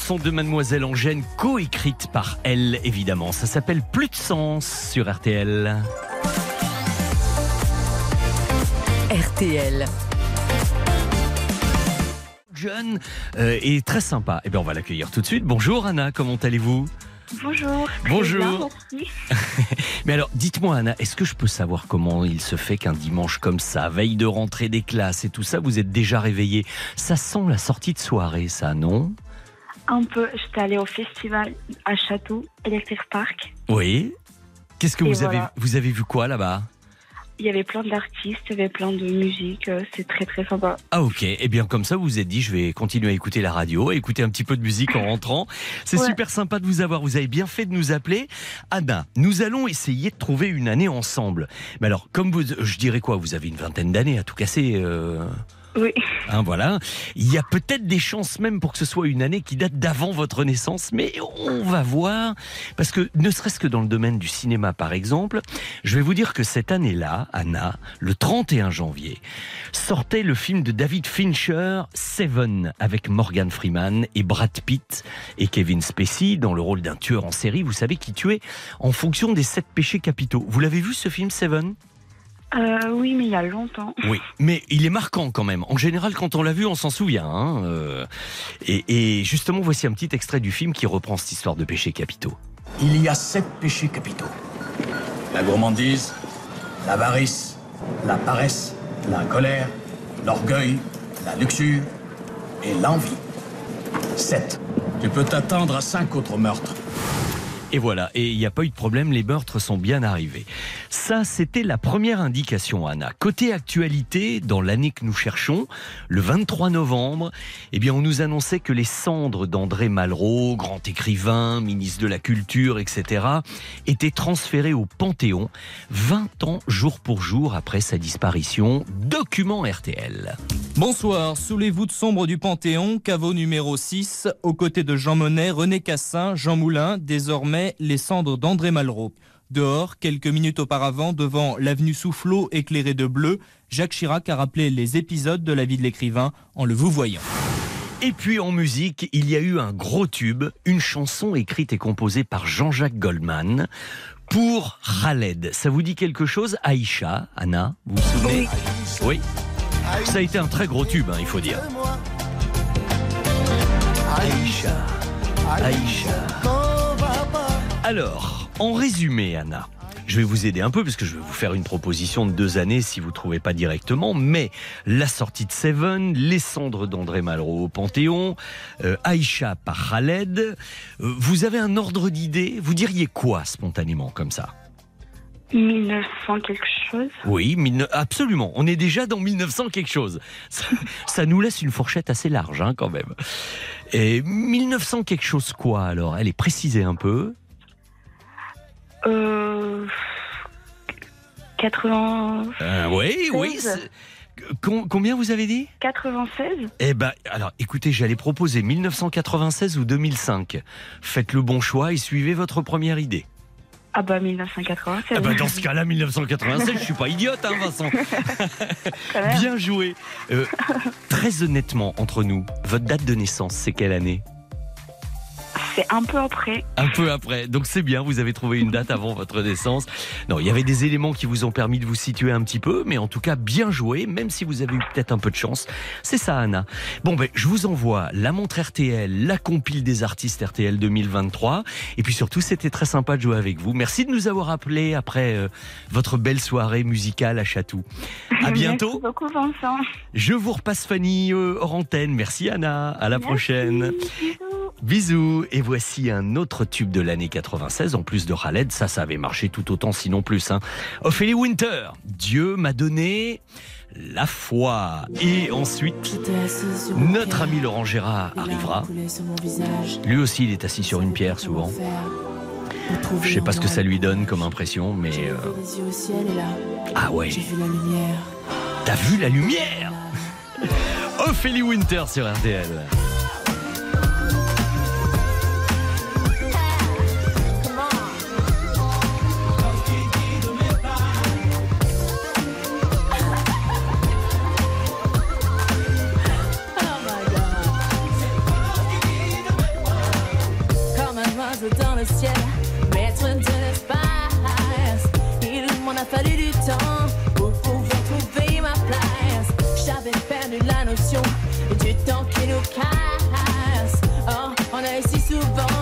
chanson de Mademoiselle Angène, coécrite par elle, évidemment. Ça s'appelle Plus de sens sur RTL. RTL. Jeune euh, et très sympa. Eh bien, on va l'accueillir tout de suite. Bonjour Anna, comment allez-vous? Bonjour. Bonjour. bien, merci. <laughs> Mais alors, dites-moi Anna, est-ce que je peux savoir comment il se fait qu'un dimanche comme ça, veille de rentrée des classes et tout ça, vous êtes déjà réveillé Ça sent la sortie de soirée, ça, non? Un peu, j'étais allée au festival à Château, Electric Park. Oui. Qu'est-ce que Et vous avez vous avez vu quoi là-bas? Il y avait plein d'artistes, il y avait plein de musique, euh, c'est très très sympa. Ah ok, eh bien comme ça vous vous êtes dit je vais continuer à écouter la radio, à écouter un petit peu de musique en rentrant. C'est Ouais. super sympa de vous avoir, vous avez bien fait de nous appeler. Anna, nous allons essayer de trouver une année ensemble. Mais alors, comme vous, je dirais quoi, vous avez une vingtaine d'années à tout casser euh, Oui. hein, voilà. Il y a peut-être des chances même pour que ce soit une année qui date d'avant votre naissance, mais on va voir. Parce que ne serait-ce que dans le domaine du cinéma, par exemple, je vais vous dire que cette année-là, Anna, le 31 janvier, sortait le film de David Fincher, Seven, avec Morgan Freeman et Brad Pitt et Kevin Spacey dans le rôle d'un tueur en série, vous savez, qui tuait en fonction des sept péchés capitaux. Vous l'avez vu ce film, Seven? Euh, oui, mais il y a longtemps. oui, mais il est marquant quand même. En général, quand on l'a vu, on s'en souvient. hein, euh, et, et justement, voici un petit extrait du film qui reprend cette histoire de péchés capitaux. Il y a sept péchés capitaux. La gourmandise, l'avarice, la paresse, la colère, l'orgueil, la luxure et l'envie. Sept. Tu peux t'attendre à cinq autres meurtres. Et voilà, et il n'y a pas eu de problème, les meurtres sont bien arrivés. Ça, c'était la première indication, Anna. Côté actualité, dans l'année que nous cherchons, le 23 novembre, eh bien, on nous annonçait que les cendres d'André Malraux, grand écrivain, ministre de la Culture, etc., étaient transférées au Panthéon, 20 ans jour pour jour après sa disparition. Document RTL. Bonsoir, sous les voûtes sombres du Panthéon, caveau numéro 6, aux côtés de Jean Monnet, René Cassin, Jean Moulin, désormais les cendres d'André Malraux. Dehors, quelques minutes auparavant, devant l'avenue Soufflot éclairée de bleu, Jacques Chirac a rappelé les épisodes de la vie de l'écrivain en le vous voyant. Et puis en musique, il y a eu un gros tube, une chanson écrite et composée par Jean-Jacques Goldman pour Khaled. Ça vous dit quelque chose Aïcha, Anna, vous vous souvenez? Oui. Ça a été un très gros tube, hein, il faut dire. Aïcha, Aïcha. Alors, en résumé, Anna, je vais vous aider un peu parce que je vais vous faire une proposition de deux années si vous ne trouvez pas directement. Mais la sortie de Seven, les cendres d'André Malraux au Panthéon, euh, Aïcha par Khaled. euh, vous avez un ordre d'idée? Vous diriez quoi spontanément comme ça? 1900 quelque chose. Oui, absolument. On est déjà dans 1900 quelque chose. Ça, ça nous laisse une fourchette assez large hein, quand même. Et 1900 quelque chose quoi alors? Elle est précisée un peu. Euh, 80... Euh, oui, oui. 16. c'est- Com- combien vous avez dit? 96 Eh ben, alors, écoutez, j'allais proposer 1996 ou 2005. Faites le bon choix et suivez votre première idée. Ah bah 1996. Ah bah, dans ce cas-là, 1996, je suis pas idiote, hein, Vincent. <laughs> Bien joué. Euh, très honnêtement, entre nous, votre date de naissance, c'est quelle année? C'est un peu après. Un peu après. Donc c'est bien, vous avez trouvé une date avant votre naissance. Non, il y avait des éléments qui vous ont permis de vous situer un petit peu, mais en tout cas bien joué, même si vous avez eu peut-être un peu de chance. C'est ça, Anna. Bon, ben, je vous envoie la montre RTL, la compile des artistes RTL 2023. Et puis surtout, c'était très sympa de jouer avec vous. Merci de nous avoir appelés après euh, votre belle soirée musicale à Chatou. À bientôt. Merci beaucoup, Vincent. Je vous repasse Fanny euh, hors antenne. Merci Anna. À la prochaine. Bisous. Et voici un autre tube de l'année 96, en plus de Khaled. Ça, ça avait marché tout autant, sinon plus. Hein. Ophélie Winter. Dieu m'a donné la foi. Et ensuite, notre ami Laurent Gérard arrivera. Lui aussi, il est assis sur une pierre souvent. Je sais pas ce que ça lui donne comme impression, mais... euh, Ah ouais. T'as vu la lumière? <laughs> Ophélie Winter sur RTL. Dans le ciel, maître de l'espace. Il m'en a fallu du temps pour pouvoir trouver ma place. J'avais perdu la notion du temps qui nous casse. Oh, on a si souvent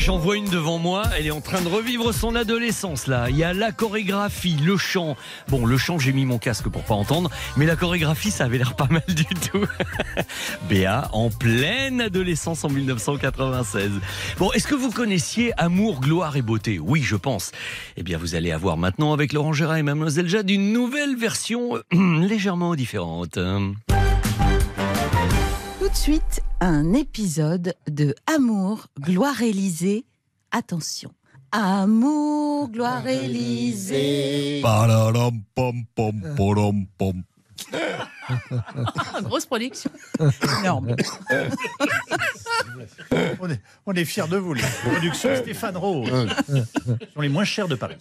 j'en vois une devant moi. Elle est en train de revivre son adolescence là. Il y a la chorégraphie, le chant. Bon, le chant, j'ai mis mon casque pour pas entendre, mais la chorégraphie, ça avait l'air pas mal du tout. <laughs> Béa, en pleine adolescence en 1996. Bon, est-ce que vous connaissiez Amour, gloire et beauté? Oui, je pense. Eh bien, vous allez avoir maintenant avec Laurent Gérard et Mademoiselle Jade une nouvelle version <clears throat> légèrement différente. Tout de suite, un épisode de Amour, gloire Élysée. Attention. Amour, gloire Élysée. <laughs> Grosse production. <laughs> Énorme. On est, on est fiers de vous, les <laughs> productions Stéphane Rose. Ce sont les moins chers de Paris.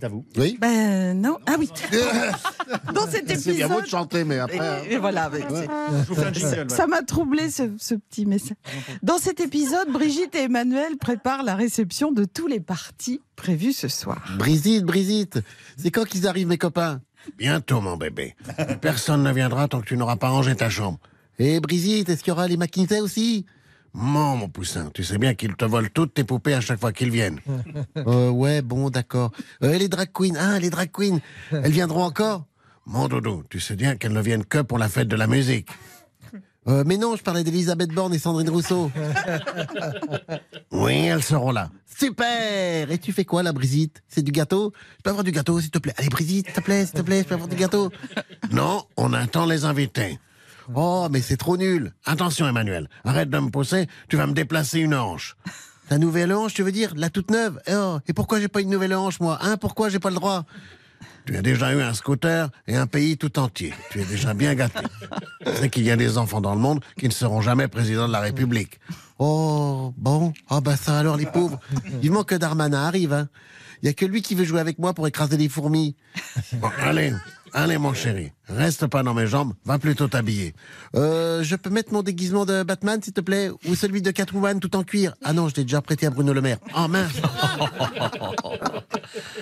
C'est à vous. Oui. Ben non. Ah oui. <laughs> Dans cet C'est bien beau de épisode. chanter, mais après. hein. Et, et voilà. mais Ouais. c'est- vous Ça m'a troublé ce, ce petit message. Dans cet épisode, Brigitte et Emmanuel préparent la réception de tous les partis prévus ce soir. Brigitte, Brigitte, c'est quand qu'ils arrivent, mes copains? Bientôt, mon bébé. Personne ne viendra tant que tu n'auras pas rangé ta chambre. Et Brigitte, est-ce qu'il y aura les McKinsey aussi? Mon, mon poussin, tu sais bien qu'ils te volent toutes tes poupées à chaque fois qu'ils viennent. <laughs> Euh, ouais, bon, d'accord. Euh, les drag queens, ah, les drag queens, elles viendront encore? Mon doudou, tu sais bien qu'elles ne viennent que pour la fête de la musique. Euh, mais non, je parlais d'Elisabeth Borne et Sandrine Rousseau. Oui, elles seront là. Super Et tu fais quoi, là, Brigitte C'est du gâteau? Je peux avoir du gâteau, s'il te plaît? Allez, Brigitte, s'il te plaît, s'il te plaît, je peux avoir du gâteau? Non, on attend les invités. Oh, mais c'est trop nul. Attention, Emmanuel. Arrête de me pousser, tu vas me déplacer une hanche. La nouvelle hanche, tu veux dire? La toute neuve? Oh, Et pourquoi j'ai pas une nouvelle hanche, moi? Hein? Pourquoi j'ai pas le droit? Tu as déjà eu un scooter et un pays tout entier. Tu es déjà bien gâté. Sais qu'il y a des enfants dans le monde qui ne seront jamais présidents de la République. Oh, bon? Ah bah ça alors, les pauvres. Vivement que Darmanin arrive, hein. Il y a que lui qui veut jouer avec moi pour écraser les fourmis. Bon, allez, allez, mon chéri. Reste pas dans mes jambes, va plutôt t'habiller. Euh, je peux mettre mon déguisement de Batman, s'il te plaît Ou celui de Catwoman tout en cuir? Ah non, je l'ai déjà prêté à Bruno Le Maire. Oh mince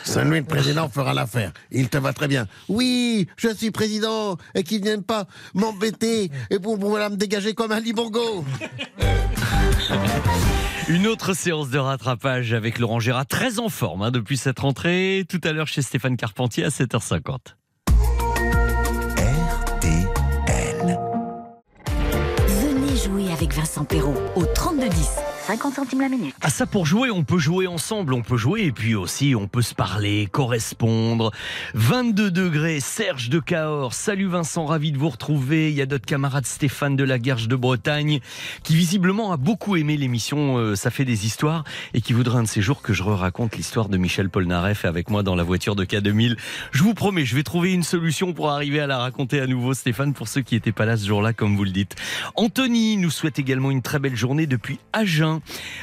Celui de président fera l'affaire. Il te va très bien. Oui, je suis président et qu'ils viennent pas m'embêter et pour, pour me dégager comme un libourgo. <laughs> Une autre séance de rattrapage avec Laurent Gérard, très en forme hein, depuis cette rentrée. Tout à l'heure chez Stéphane Carpentier à 7h50. Vincent Perrault au 3210. 50 centimes la minute. Ah ça pour jouer, on peut jouer ensemble, on peut jouer et puis aussi on peut se parler, correspondre. 22 degrés, Serge de Cahors. Salut Vincent, ravi de vous retrouver. Il y a notre camarade Stéphane de la Guerche de Bretagne qui visiblement a beaucoup aimé l'émission euh, Ça fait des histoires et qui voudrait un de ces jours que je raconte l'histoire de Michel Polnareff avec moi dans la voiture de K2000. Je vous promets, je vais trouver une solution pour arriver à la raconter à nouveau Stéphane pour ceux qui n'étaient pas là ce jour-là comme vous le dites. Anthony nous souhaite également une très belle journée depuis Agen.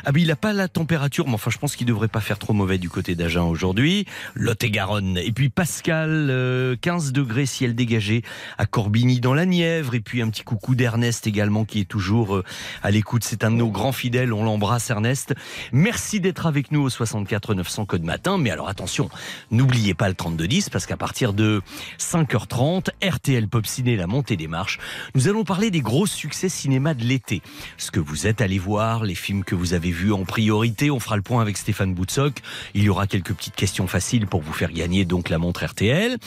Ah ben il n'a pas la température, mais enfin je pense qu'il devrait pas faire trop mauvais du côté d'Agen aujourd'hui. Lot-et-Garonne. Et puis Pascal, euh, 15 degrés ciel dégagé à Corbigny dans la Nièvre. Et puis un petit coucou d'Ernest également qui est toujours euh, à l'écoute. C'est un de nos grands fidèles. On l'embrasse Ernest. Merci d'être avec nous au 64 900 code matin. Mais alors attention, n'oubliez pas le 3210 parce qu'à partir de 5h30, RTL Pop Ciné, la montée des marches, nous allons parler des gros succès cinéma de l'été. Ce que vous êtes allé voir, les films que vous avez vus en priorité. On fera le point avec Stéphane Boutsock. Il y aura quelques petites questions faciles pour vous faire gagner donc la montre RTL.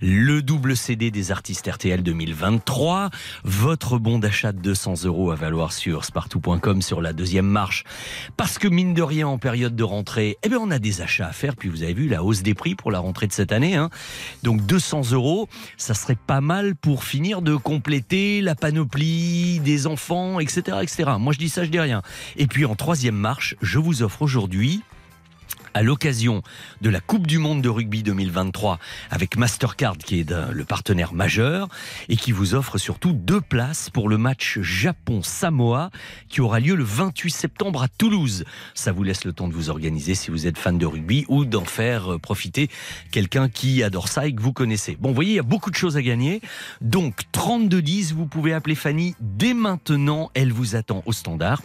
Le double CD des artistes RTL 2023. Votre bon d'achat de 200 euros à valoir sur spartou.com sur la deuxième marche. Parce que mine de rien, en période de rentrée, eh bien, on a des achats à faire. Puis vous avez vu la hausse des prix pour la rentrée de cette année. Hein. Donc 200 euros, ça serait pas mal pour finir de compléter la panoplie des enfants, etc., etc. Moi, je dis ça, je dis rien. Et puis en troisième marche, je vous offre aujourd'hui à l'occasion de la Coupe du Monde de rugby 2023 avec Mastercard qui est le partenaire majeur et qui vous offre surtout deux places pour le match Japon-Samoa qui aura lieu le 28 septembre à Toulouse. Ça vous laisse le temps de vous organiser si vous êtes fan de rugby ou d'en faire euh, profiter quelqu'un qui adore ça et que vous connaissez. Bon, vous voyez, il y a beaucoup de choses à gagner. Donc 3210, vous pouvez appeler Fanny dès maintenant. Elle vous attend au standard.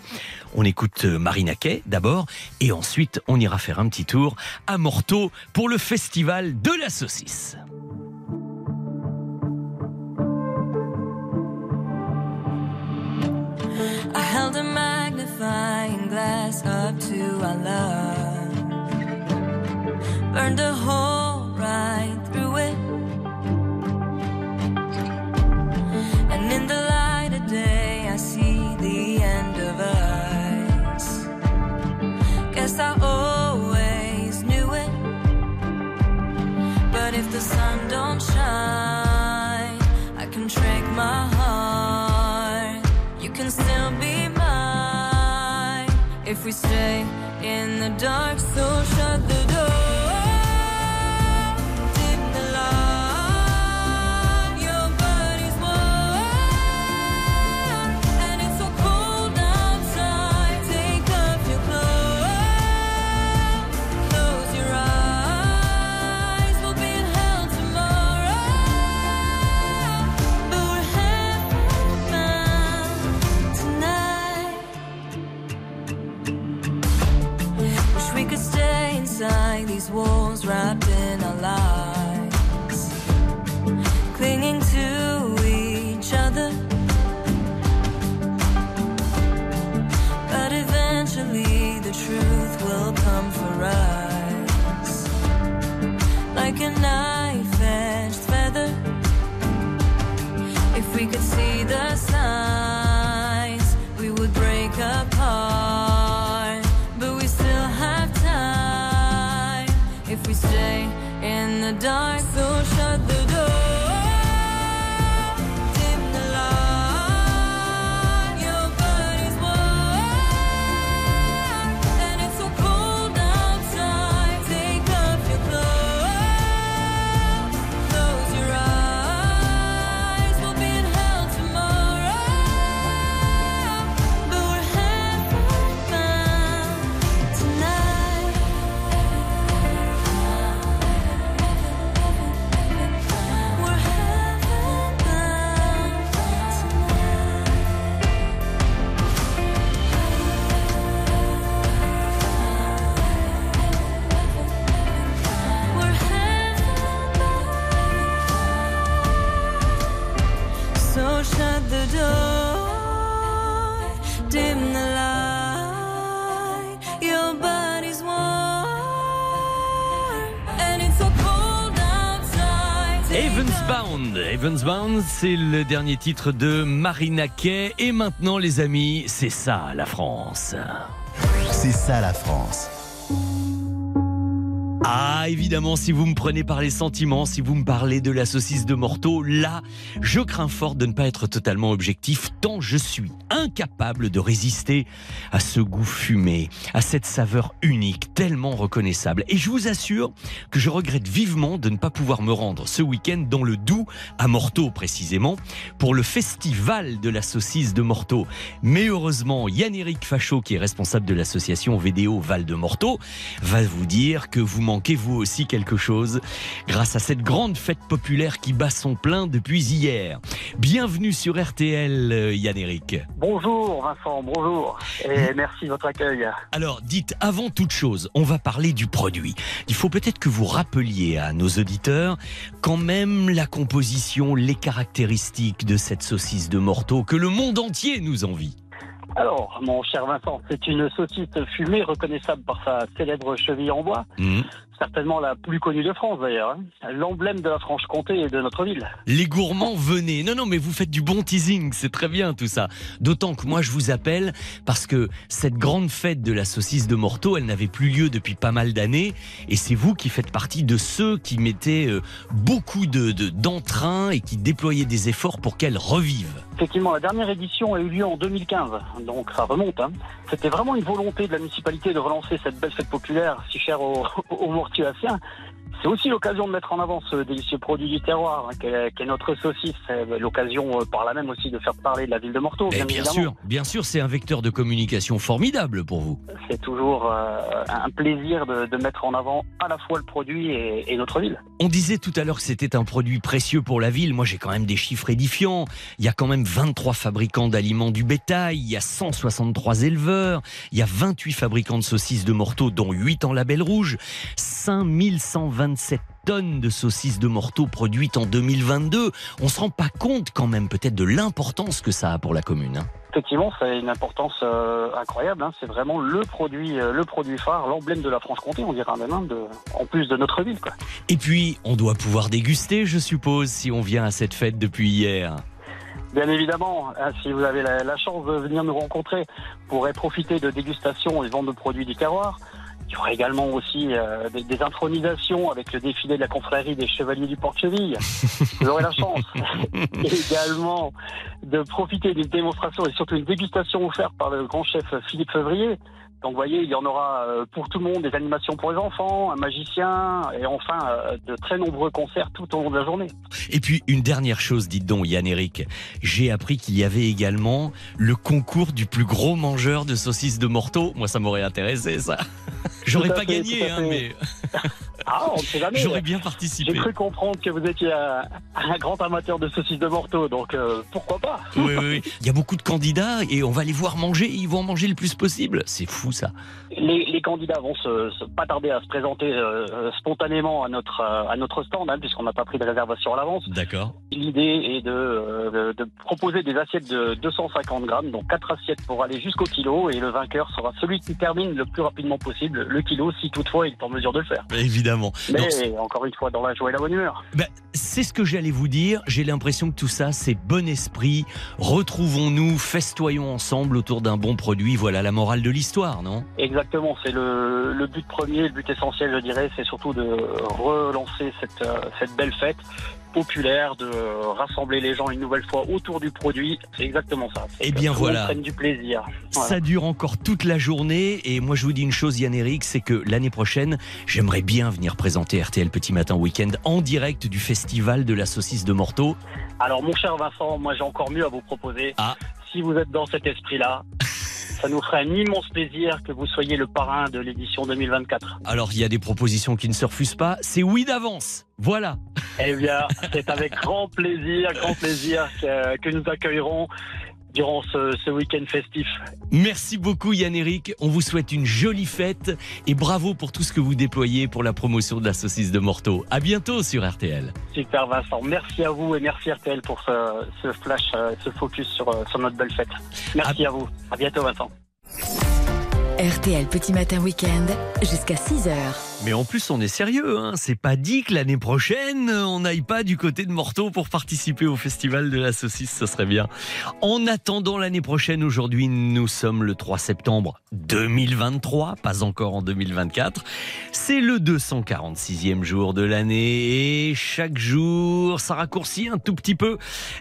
On écoute euh, Marina Kay d'abord et ensuite on ira faire un petit tour à Morteau pour le festival de la saucisse. I held a magnifying glass up to our love. Burned a hole right through it. And in the light of day, I see the end of us. Guess I sun don't shine, I can trick my heart. You can still be mine if we stay in the dark. So shut the these walls, wrapped c'est le dernier titre de Marina Kay. Et maintenant, les amis, c'est ça, la France. C'est ça la France. Ah, évidemment, si vous me prenez par les sentiments, si vous me parlez de la saucisse de Morteau, là, je crains fort de ne pas être totalement objectif, tant je suis incapable de résister à ce goût fumé, à cette saveur unique, tellement reconnaissable. Et je vous assure que je regrette vivement de ne pas pouvoir me rendre ce week-end dans le Doubs, à Morteau précisément, pour le festival de la saucisse de Morteau. Mais heureusement, Yann-Éric Fachot, qui est responsable de l'association VDO Val de Morteau, va vous dire que vous manquez vous aussi quelque chose grâce à cette grande fête populaire qui bat son plein depuis hier. Bienvenue sur RTL, euh, Yann-Éric. Bonjour Vincent, bonjour et merci de votre accueil. Alors, dites, avant toute chose, on va parler du produit. Il faut peut-être que vous rappeliez à nos auditeurs quand même la composition, les caractéristiques de cette saucisse de Morteau que le monde entier nous envie. Alors, mon cher Vincent, c'est une saucisse fumée reconnaissable par sa célèbre cheville en bois, Mmh. Certainement la plus connue de France d'ailleurs, hein. l'emblème de la Franche-Comté et de notre ville. Les gourmands, venez. Non, non, mais vous faites du bon teasing, c'est très bien tout ça. D'autant que moi, je vous appelle parce que cette grande fête de la saucisse de Morteau, elle n'avait plus lieu depuis pas mal d'années. Et c'est vous qui faites partie de ceux qui mettaient euh, beaucoup de de- d'entrain et qui déployaient des efforts pour qu'elle revive. Effectivement, la dernière édition a eu lieu en 2015, donc ça remonte. hein. C'était vraiment une volonté de la municipalité de relancer cette belle fête populaire si chère <laughs> aux, aux Mortuaciens. C'est aussi l'occasion de mettre en avant ce délicieux produit du terroir hein, qu'est qu'est notre saucisse. C'est l'occasion euh, par là même aussi de faire parler de la ville de Morteau, bien, sûr, bien sûr, c'est un vecteur de communication formidable pour vous. C'est toujours euh, un plaisir de, de mettre en avant à la fois le produit et, et notre ville. On disait tout à l'heure que c'était un produit précieux pour la ville. Moi, j'ai quand même des chiffres édifiants. Il y a quand même 23 fabricants d'aliments du bétail, il y a 163 éleveurs, il y a 28 fabricants de saucisses de morteau, dont 8 en label rouge, 5127 tonnes de saucisses de morteau produites en 2022. On se rend pas compte quand même peut-être de l'importance que ça a pour la commune. hein. Effectivement, ça a une importance euh, incroyable. hein. C'est vraiment le produit, euh, le produit phare, l'emblème de la Franche-Comté, on dirait même, de, en plus de notre ville. Quoi. Et puis, on doit pouvoir déguster, je suppose, si on vient à cette fête depuis hier. Bien évidemment, hein, si vous avez la, la chance de venir nous rencontrer, vous pourrez profiter de dégustations et vente de produits du terroir. Il y aura également aussi euh, des, des intronisations avec le défilé de la confrérie des Chevaliers du Porte-Cheville. <laughs> Vous aurez la chance <laughs> également de profiter d'une démonstration et surtout une dégustation offerte par le grand chef Philippe Fevrier. Donc vous voyez, il y en aura euh, pour tout le monde, des animations pour les enfants, un magicien et enfin euh, de très nombreux concerts tout au long de la journée. Et puis, une dernière chose, dites donc, Yann-Éric. J'ai appris qu'il y avait également le concours du plus gros mangeur de saucisses de morteau. Moi, ça m'aurait intéressé, ça. J'aurais pas fait, gagné, hein, mais <laughs> Ah, on ne sait jamais. j'aurais bien participé. J'ai cru comprendre que vous étiez un, un grand amateur de saucisses de morteau, donc euh, pourquoi pas? Oui, oui, oui. Il y a beaucoup de candidats et on va les voir manger. Ils vont en manger le plus possible. C'est fou, ça. les, les candidats vont se, se- pas tarder à se présenter euh, spontanément à notre euh, à notre stand, hein, puisqu'on n'a pas pris de réservation à l'avance. D'accord. L'idée est de, euh, de, de proposer des assiettes de 250 grammes, donc quatre assiettes pour aller jusqu'au kilo, et le vainqueur sera celui qui termine le plus rapidement possible le kilo, si toutefois il est en mesure de le faire. Évidemment. Évidemment. Mais encore une fois, dans la joie et la bonne humeur. Ben, c'est ce que j'allais vous dire. J'ai l'impression que tout ça, c'est bon esprit. Retrouvons-nous, festoyons ensemble autour d'un bon produit. Voilà la morale de l'histoire, non? Exactement, c'est le, le but premier, le but essentiel, je dirais, c'est surtout de relancer cette, euh, cette belle fête populaire, de rassembler les gens une nouvelle fois autour du produit. C'est exactement ça. C'est Eh bien, voilà. prenne du plaisir. Voilà. Ça dure encore toute la journée et moi je vous dis une chose Yann Eric, c'est que l'année prochaine, j'aimerais bien venir présenter RTL Petit Matin Week-end en direct du festival de la saucisse de Morteau. Alors, mon cher Vincent, moi j'ai encore mieux à vous proposer. Ah. Si vous êtes dans cet esprit-là, <laughs> ça nous ferait un immense plaisir que vous soyez le parrain de l'édition 2024. Alors il y a des propositions qui ne se refusent pas, c'est oui d'avance. Voilà. Eh bien, c'est avec grand plaisir, grand plaisir que, que nous accueillerons durant ce, ce week-end festif. Merci beaucoup Yann Eric, on vous souhaite une jolie fête et bravo pour tout ce que vous déployez pour la promotion de la saucisse de Morteau. À bientôt sur RTL. Super Vincent, merci à vous et merci RTL pour ce, ce flash, euh, ce focus sur, euh, sur notre belle fête. Merci à vous. À bientôt Vincent. RTL Petit Matin Week-end jusqu'à 6h. Mais en plus, on est sérieux, hein. c'est pas dit que l'année prochaine, on n'aille pas du côté de Morteau pour participer au festival de la saucisse, ce serait bien. En attendant l'année prochaine, aujourd'hui, nous sommes le 3 septembre 2023, pas encore en 2024. C'est le 246e jour de l'année et chaque jour, ça raccourcit un tout petit peu.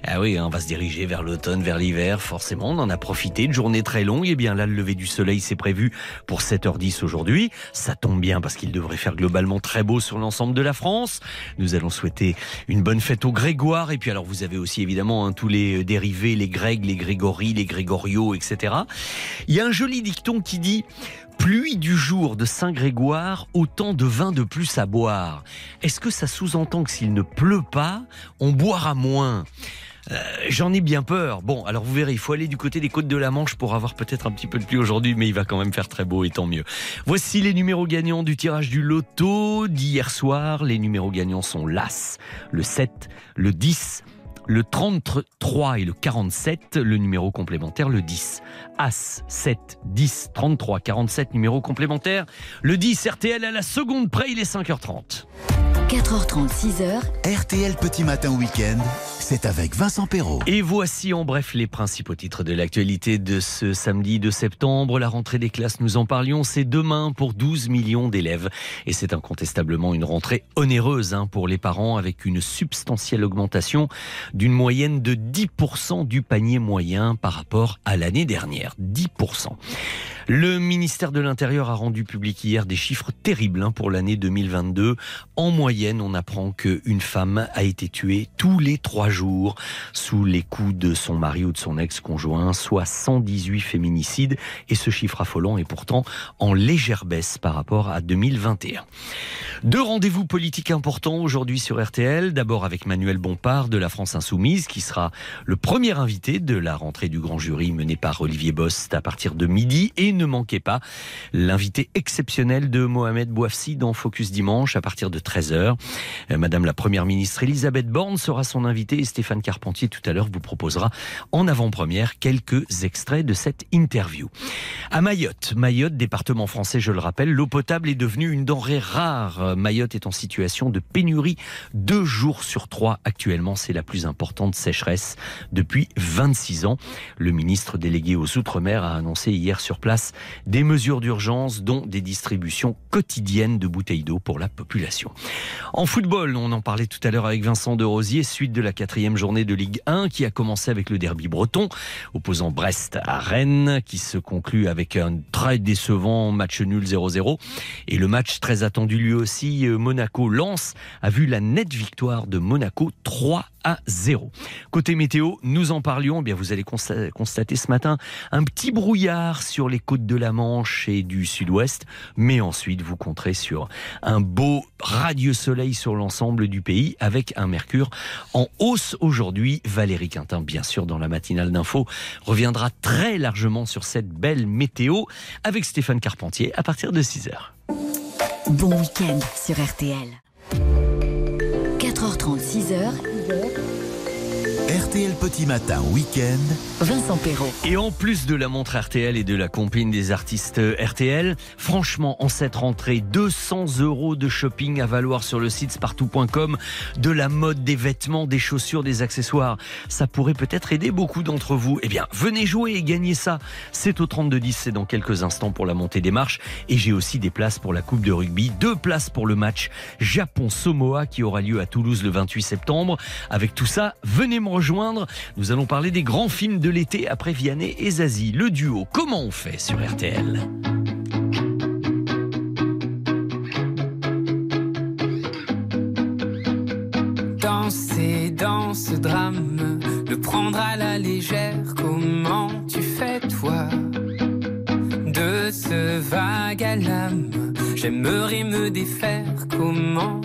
Ah oui, on va se diriger vers l'automne, vers l'hiver, forcément, on en a profité de journées très longues. Et bien là, le lever du soleil, c'est prévu pour 7h10 aujourd'hui. Ça tombe bien parce qu'il devrait faire globalement très beau sur l'ensemble de la France. Nous allons souhaiter une bonne fête aux Grégoire. Et puis alors, vous avez aussi évidemment hein, tous les euh, dérivés, les Grègues, les Grégory, les Grégorios, etc. Il y a un joli dicton qui dit Pluie du jour de Saint-Grégoire, autant de vin de plus à boire. Est-ce que ça sous-entend que s'il ne pleut pas, on boira moins? Euh, J'en ai bien peur. Bon, alors vous verrez, il faut aller du côté des côtes de la Manche pour avoir peut-être un petit peu de pluie aujourd'hui, mais il va quand même faire très beau et tant mieux. Voici les numéros gagnants du tirage du loto d'hier soir. Les numéros gagnants sont l'As, le 7, le 10, le 33 et le 47, le numéro complémentaire, le 10. As, 7, 10, 33, 47, numéro complémentaire. Le 10, RTL à la seconde près, il est 5h30. 4h30, 6h. RTL Petit Matin Week-end, c'est avec Vincent Perrault. Et voici en bref les principaux titres de l'actualité de ce samedi de septembre. La rentrée des classes, nous en parlions, c'est demain pour 12 millions d'élèves. Et c'est incontestablement une rentrée onéreuse hein, pour les parents avec une substantielle augmentation d'une moyenne de 10% du panier moyen par rapport à l'année dernière. 10%. Le ministère de l'Intérieur a rendu public hier des chiffres terribles hein, pour l'année 2022. En moyenne, on apprend qu'une femme a été tuée tous les trois jours sous les coups de son mari ou de son ex-conjoint, soit 118 féminicides. Et ce chiffre affolant est pourtant en légère baisse par rapport à 2021. Deux rendez-vous politiques importants aujourd'hui sur RTL. D'abord avec Manuel Bompard de la France Insoumise, qui sera le premier invité de la rentrée du grand jury menée par Olivier Bost à partir de midi. Et ne manquez pas l'invité exceptionnel de Mohamed Bouafsi dans Focus Dimanche à partir de 13h. Euh, Madame la Première ministre Elisabeth Borne sera son invitée et Stéphane Carpentier tout à l'heure vous proposera en avant-première quelques extraits de cette interview. À Mayotte, Mayotte, département français, je le rappelle, l'eau potable est devenue une denrée rare. Mayotte est en situation de pénurie deux jours sur trois actuellement. C'est la plus importante sécheresse depuis 26 ans. Le ministre délégué aux Outre-mer a annoncé hier sur place des mesures d'urgence, dont des distributions quotidiennes de bouteilles d'eau pour la population. En football, on en parlait tout à l'heure avec Vincent de Rosier, suite de la quatrième journée de Ligue 1 qui a commencé avec le derby breton, opposant Brest à Rennes, qui se conclut avec un très décevant match nul 0-0. Et le match très attendu lui aussi, euh, Monaco-Lens, a vu la nette victoire de Monaco 3 à 0. Côté météo, nous en parlions, eh bien vous allez consta- constater ce matin un petit brouillard sur les côtes de la Manche et du sud-ouest, mais ensuite vous compterez sur un beau radieux soleil sur l'ensemble du pays avec un mercure en hausse aujourd'hui. Valérie Quintin, bien sûr, dans la matinale d'info, reviendra très largement sur cette belle météo avec Stéphane Carpentier à partir de 6 heures. Bon week-end sur RTL. 4h30, 6h. RTL Petit Matin Week-end. Vincent Perrault. Et en plus de la montre RTL et de la compine des artistes RTL, franchement, en cette rentrée, 200 euros de shopping à valoir sur le site spartou.com, de la mode, des vêtements, des chaussures, des accessoires. Ça pourrait peut-être aider beaucoup d'entre vous. Eh bien, venez jouer et gagner ça. C'est au 32-10, c'est dans quelques instants pour la montée des marches. Et j'ai aussi des places pour la Coupe de rugby, deux places pour le match Japon-Samoa qui aura lieu à Toulouse le 28 septembre. Avec tout ça, venez me rejoindre. Nous allons parler des grands films de l'été après Vianney et Zazie. Le duo, comment on fait sur RTL Danser dans ce drame, le prendre à la légère, comment tu fais toi? De ce vague à l'âme, j'aimerais me défaire, comment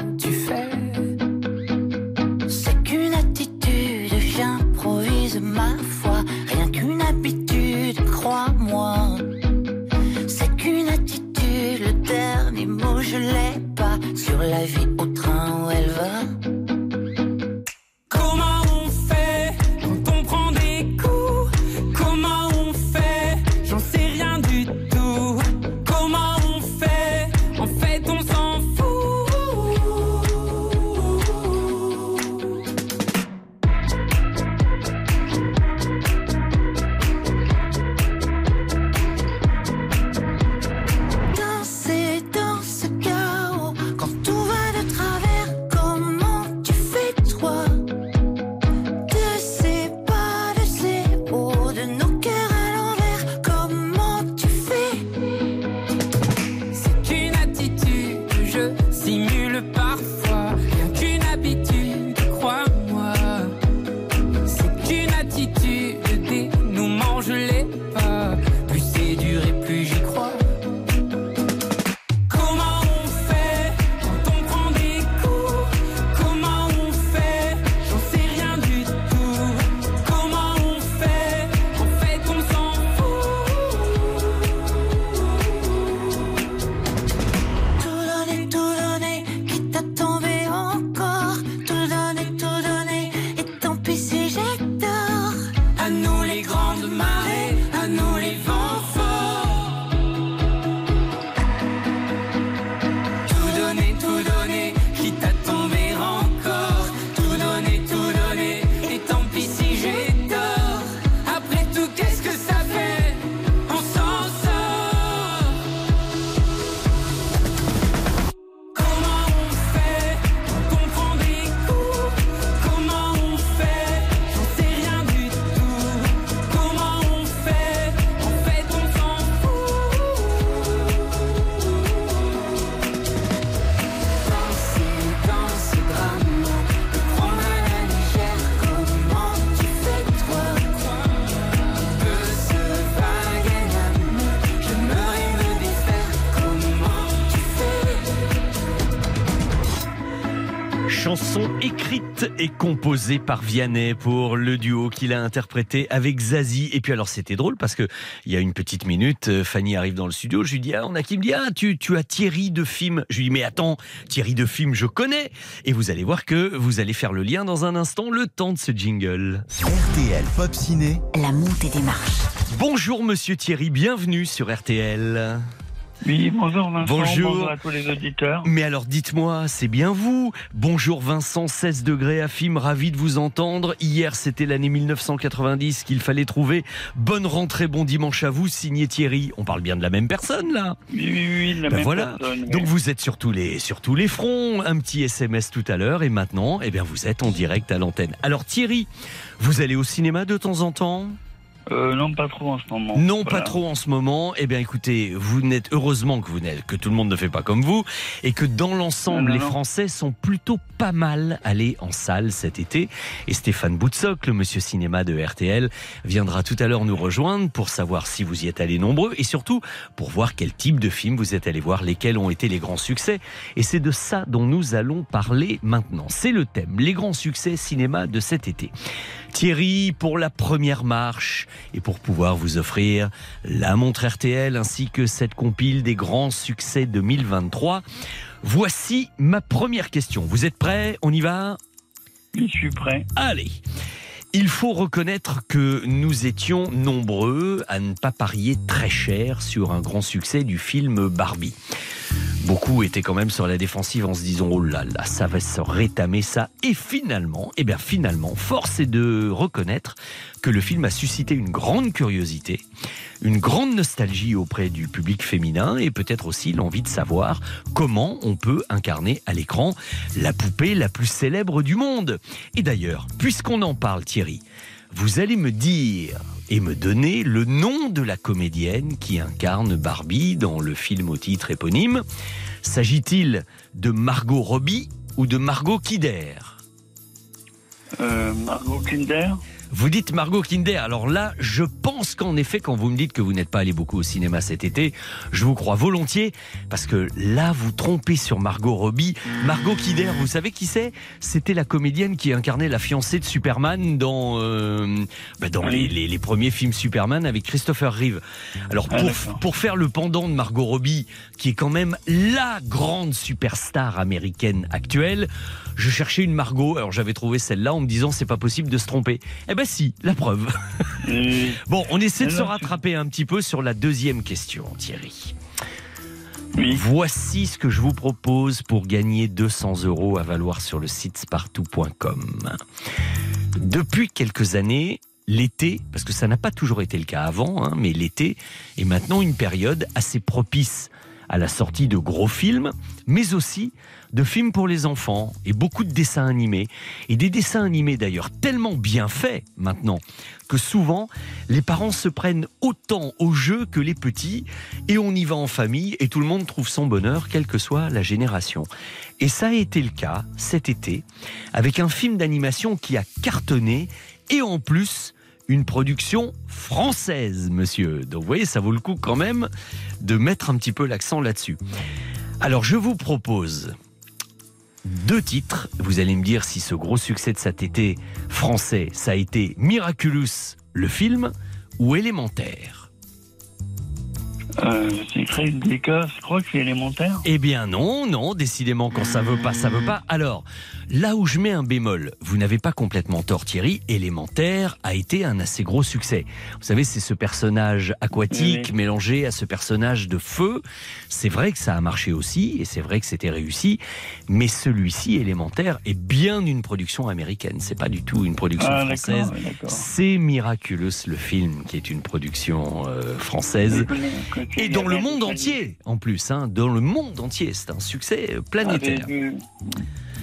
écrite et composée par Vianney pour le duo qu'il a interprété avec Zazie. Et puis alors c'était drôle parce que il y a une petite minute, euh, Fanny arrive dans le studio, je lui dis ah, on a qui me dit ah tu, tu as Thierry de film. Je lui dis mais attends Thierry de film je connais. Et vous allez voir que vous allez faire le lien dans un instant, le temps de ce jingle. RTL Pop Ciné. La montée des marches. Bonjour Monsieur Thierry, bienvenue sur RTL. Oui, bonjour Vincent, Bonjour. bonjour à tous les auditeurs. Mais alors dites-moi, c'est bien vous? Bonjour Vincent, 16 degrés à Fim, ravi de vous entendre. Hier c'était l'année 1990 qu'il fallait trouver. Bonne rentrée, bon dimanche à vous, signé Thierry. On parle bien de la même personne là Oui, oui, oui, la Ben même voilà. personne. oui. Donc vous êtes sur tous les sur tous les fronts. Un petit SMS tout à l'heure et maintenant, eh bien vous êtes en direct à l'antenne. Alors Thierry, vous allez au cinéma de temps en temps? Euh, non, pas trop en ce moment. Non, Voilà. pas trop en ce moment. Eh bien, écoutez, vous n'êtes heureusement que vous n'êtes que tout le monde ne fait pas comme vous et que dans l'ensemble, les. Français sont plutôt pas mal allés en salle cet été. Et Stéphane Boutsock, le Monsieur Cinéma de RTL, viendra tout à l'heure nous rejoindre pour savoir si vous y êtes allés nombreux et surtout pour voir quel type de film vous êtes allés voir, lesquels ont été les grands succès. Et c'est de ça dont nous allons parler maintenant. C'est le thème, les grands succès cinéma de cet été. Thierry, pour la première marche et pour pouvoir vous offrir la montre RTL ainsi que cette compile des grands succès 2023, voici ma première question. Vous êtes prêts? On y va? Je suis prêt. Allez. Il faut reconnaître que nous étions nombreux à ne pas parier très cher sur un grand succès du film Barbie. Beaucoup étaient quand même sur la défensive en se disant oh là là, ça va se rétamer ça. Et finalement, eh bien finalement, force est de reconnaître que le film a suscité une grande curiosité, une grande nostalgie auprès du public féminin et peut-être aussi l'envie de savoir comment on peut incarner à l'écran la poupée la plus célèbre du monde. Et d'ailleurs, puisqu'on en parle Thierry, vous allez me dire et me donner le nom de la comédienne qui incarne Barbie dans le film au titre éponyme. S'agit-il de Margot Robbie ou de Margot Kidder Euh, Margot Kinder? Vous dites Margot Kinder. Alors là, je pense qu'en effet, quand vous me dites que vous n'êtes pas allé beaucoup au cinéma cet été, je vous crois volontiers, parce que là, vous trompez sur Margot Robbie. Margot Kider, vous savez qui c'est? C'était la comédienne qui incarnait la fiancée de Superman dans, euh, bah, dans les, les- les premiers films Superman avec Christopher Reeve. Alors Ah, pour, pour faire le pendant de Margot Robbie, qui est quand même la grande superstar américaine actuelle, je cherchais une Margot. Alors j'avais trouvé celle-là en me disant c'est pas possible de se tromper. Eh ben si, la preuve. <laughs> bon, on essaie de se rattraper un petit peu sur la deuxième question, Thierry. Voici ce que je vous propose pour gagner 200 euros à valoir sur le site spartou.com. Depuis quelques années, l'été, parce que ça n'a pas toujours été le cas avant, hein, mais l'été est maintenant une période assez propice à la sortie de gros films, mais aussi de films pour les enfants et beaucoup de dessins animés. Et des dessins animés d'ailleurs tellement bien faits maintenant que souvent les parents se prennent autant au jeu que les petits et on y va en famille et tout le monde trouve son bonheur quelle que soit la génération. Et ça a été le cas cet été avec un film d'animation qui a cartonné et en plus une production française, monsieur. Donc vous voyez, ça vaut le coup quand même de mettre un petit peu l'accent là-dessus. Alors je vous propose deux titres. Vous allez me dire si ce gros succès de cet été français, ça a été Miraculous, le film, ou Élémentaire. Euh, c'est très délicat, je crois que c'est élémentaire. Eh bien non, non, décidément quand ça veut pas, ça veut pas. Alors, là où je mets un bémol, vous n'avez pas complètement tort Thierry, Élémentaire a été un assez gros succès. Vous savez, c'est ce personnage aquatique mélangé à ce personnage de feu. C'est vrai que ça a marché aussi, et c'est vrai que c'était réussi, mais celui-ci, Élémentaire, est bien une production américaine. C'est pas du tout une production Ah, française. C'est Miraculous, le film, qui est une production euh, française. Et dans le monde entier, en plus, hein, dans le monde entier, c'est un succès euh, planétaire. Ah, mais,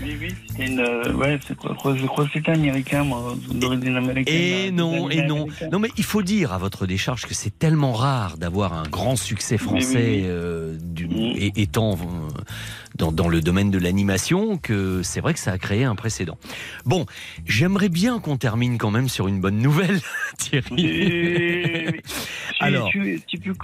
oui, oui, une. euh, ouais, c'est je crois- je crois que c'était américain, moi, d'origine américaine. Et euh, non, et non. Non, mais il faut dire à votre décharge que c'est tellement rare d'avoir un grand succès français Oui, oui, oui. euh, du- et- étant dans, dans le domaine de l'animation que c'est vrai que ça a créé un précédent. Bon, j'aimerais bien qu'on termine quand même sur une bonne nouvelle, <laughs> Thierry. <laughs> Alors. Tu, tu, tu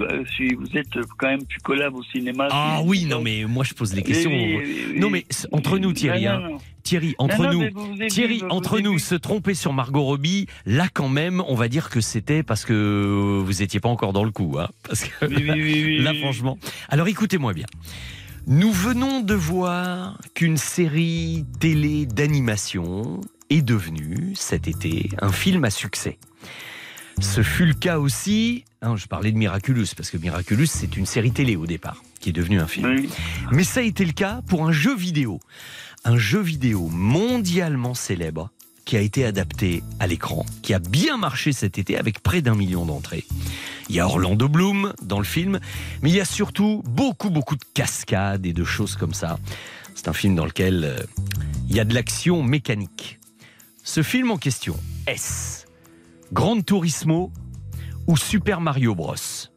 vous êtes quand même plus au cinéma. Ah oui, non mais moi je pose les questions. Oui, oui, oui, Non mais entre nous Thierry, Non, hein. non, non. Thierry, entre Non, non, nous, vous Thierry, vous entre nous, se tromper sur Margot Robbie, là quand même, on va dire que c'était parce que vous étiez pas encore dans le coup, hein, parce que Oui, oui, oui, oui, <laughs> là franchement. Alors écoutez-moi bien. Nous venons de voir qu'une série télé d'animation est devenue cet été un film à succès. Ce fut le cas aussi, hein, je parlais de Miraculous, parce que Miraculous c'est une série télé au départ, qui est devenue un film. Mais ça a été le cas pour un jeu vidéo. Un jeu vidéo mondialement célèbre qui a été adapté à l'écran, qui a bien marché cet été avec près d'un million d'entrées. Il y a Orlando Bloom dans le film, mais il y a surtout beaucoup, beaucoup de cascades et de choses comme ça. C'est un film dans lequel euh, il y a de l'action mécanique. Ce film en question, est-ce Gran Turismo ou Super Mario Bros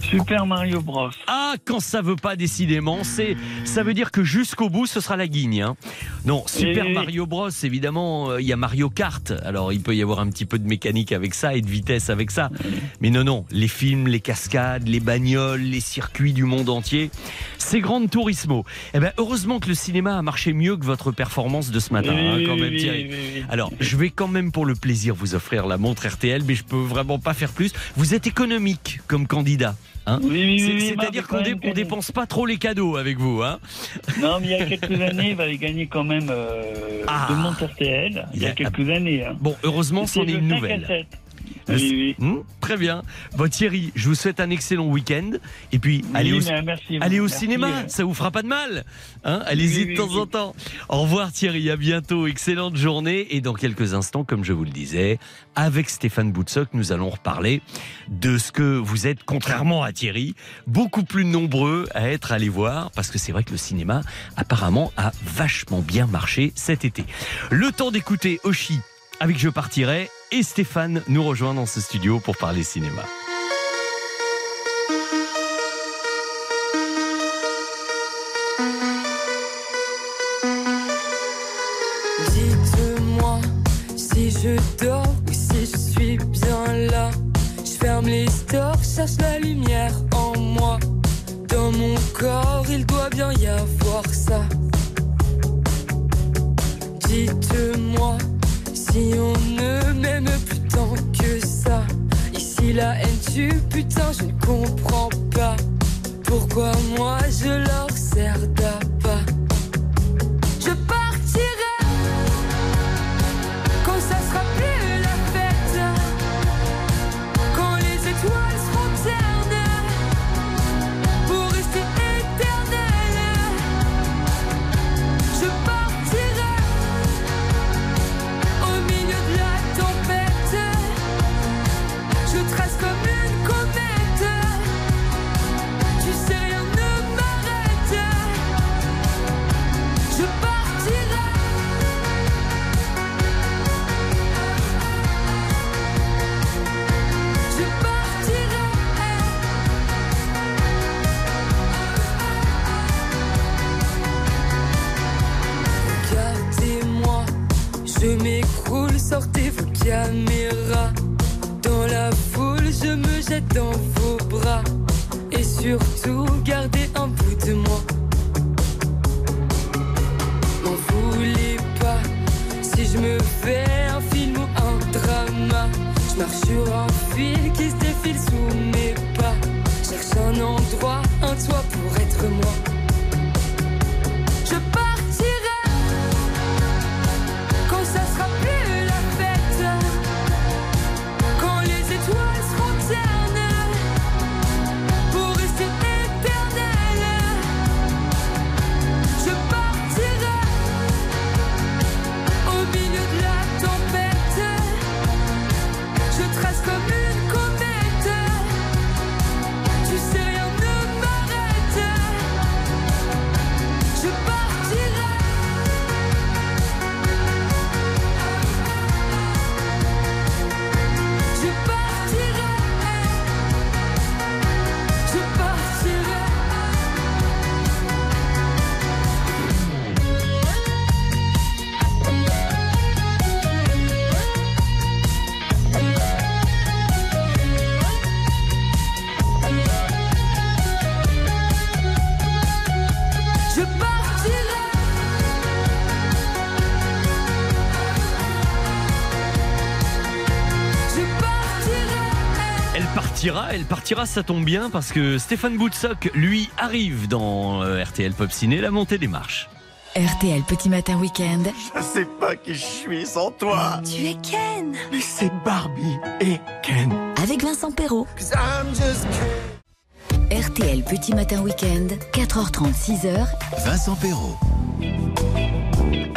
Super Mario Bros. Ah, quand ça veut pas décidément, c'est ça veut dire que jusqu'au bout ce sera la guigne. hein. Non, Super Et- Mario Bros, évidemment, euh, il y a Mario Kart. Alors il peut y avoir un petit peu de mécanique avec ça et de vitesse avec ça. Mais non, non, les films, les cascades, les bagnoles, les circuits du monde entier, c'est Gran Turismo. Eh ben, heureusement que le cinéma a marché mieux que votre performance de ce matin, hein, quand même, Thierry. Alors, je vais quand même pour le plaisir vous offrir la montre RTL, mais je peux vraiment pas faire plus. Vous êtes économique comme candidat. Hein Oui, oui, oui, C'est-à-dire qu'on dé- on dépense pas trop les cadeaux avec vous. Hein Non, mais il y a quelques années, il avait gagné quand même euh, Ah. de montre RTL. Il y a quelques années. hein. Bon, heureusement, c'en est une 5 à nouvelle. 7. Le- Oui, oui. Hmm, très bien. Bon, Thierry, je vous souhaite un excellent week-end. Et puis, Oui, allez au, mais merci, allez au merci, cinéma, euh. ça vous fera pas de mal. Hein Allez-y de temps en temps. Au revoir Thierry, à bientôt. Excellente journée. Et dans quelques instants, comme je vous le disais, avec Stéphane Boutsock, nous allons reparler de ce que vous êtes, contrairement à Thierry, beaucoup plus nombreux à être allés voir. Parce que c'est vrai que le cinéma, apparemment, a vachement bien marché cet été. Le temps d'écouter Oshi avec Je partirai et Stéphane nous rejoint dans ce studio pour parler cinéma. Dites-moi si je dors ou si je suis bien là. Je ferme les stores, cherche la lumière en moi. Dans mon corps, il doit bien y avoir ça. Dites-moi si on ne m'aime plus tant que ça. Ici la haine tue, putain, je ne comprends pas. Pourquoi moi je leur sers d'appât. Partira, ça tombe bien parce que Stéphane Boutsock, lui, arrive dans euh, RTL Pop Ciné, la montée des marches. RTL Petit Matin Week-end. Je sais pas qui je suis sans toi. Tu es Ken. Mais c'est Barbie et Ken. Avec Vincent Perrault. 'Cause I'm just RTL Petit Matin Week-end. 4h30, 6h. Vincent Perrault.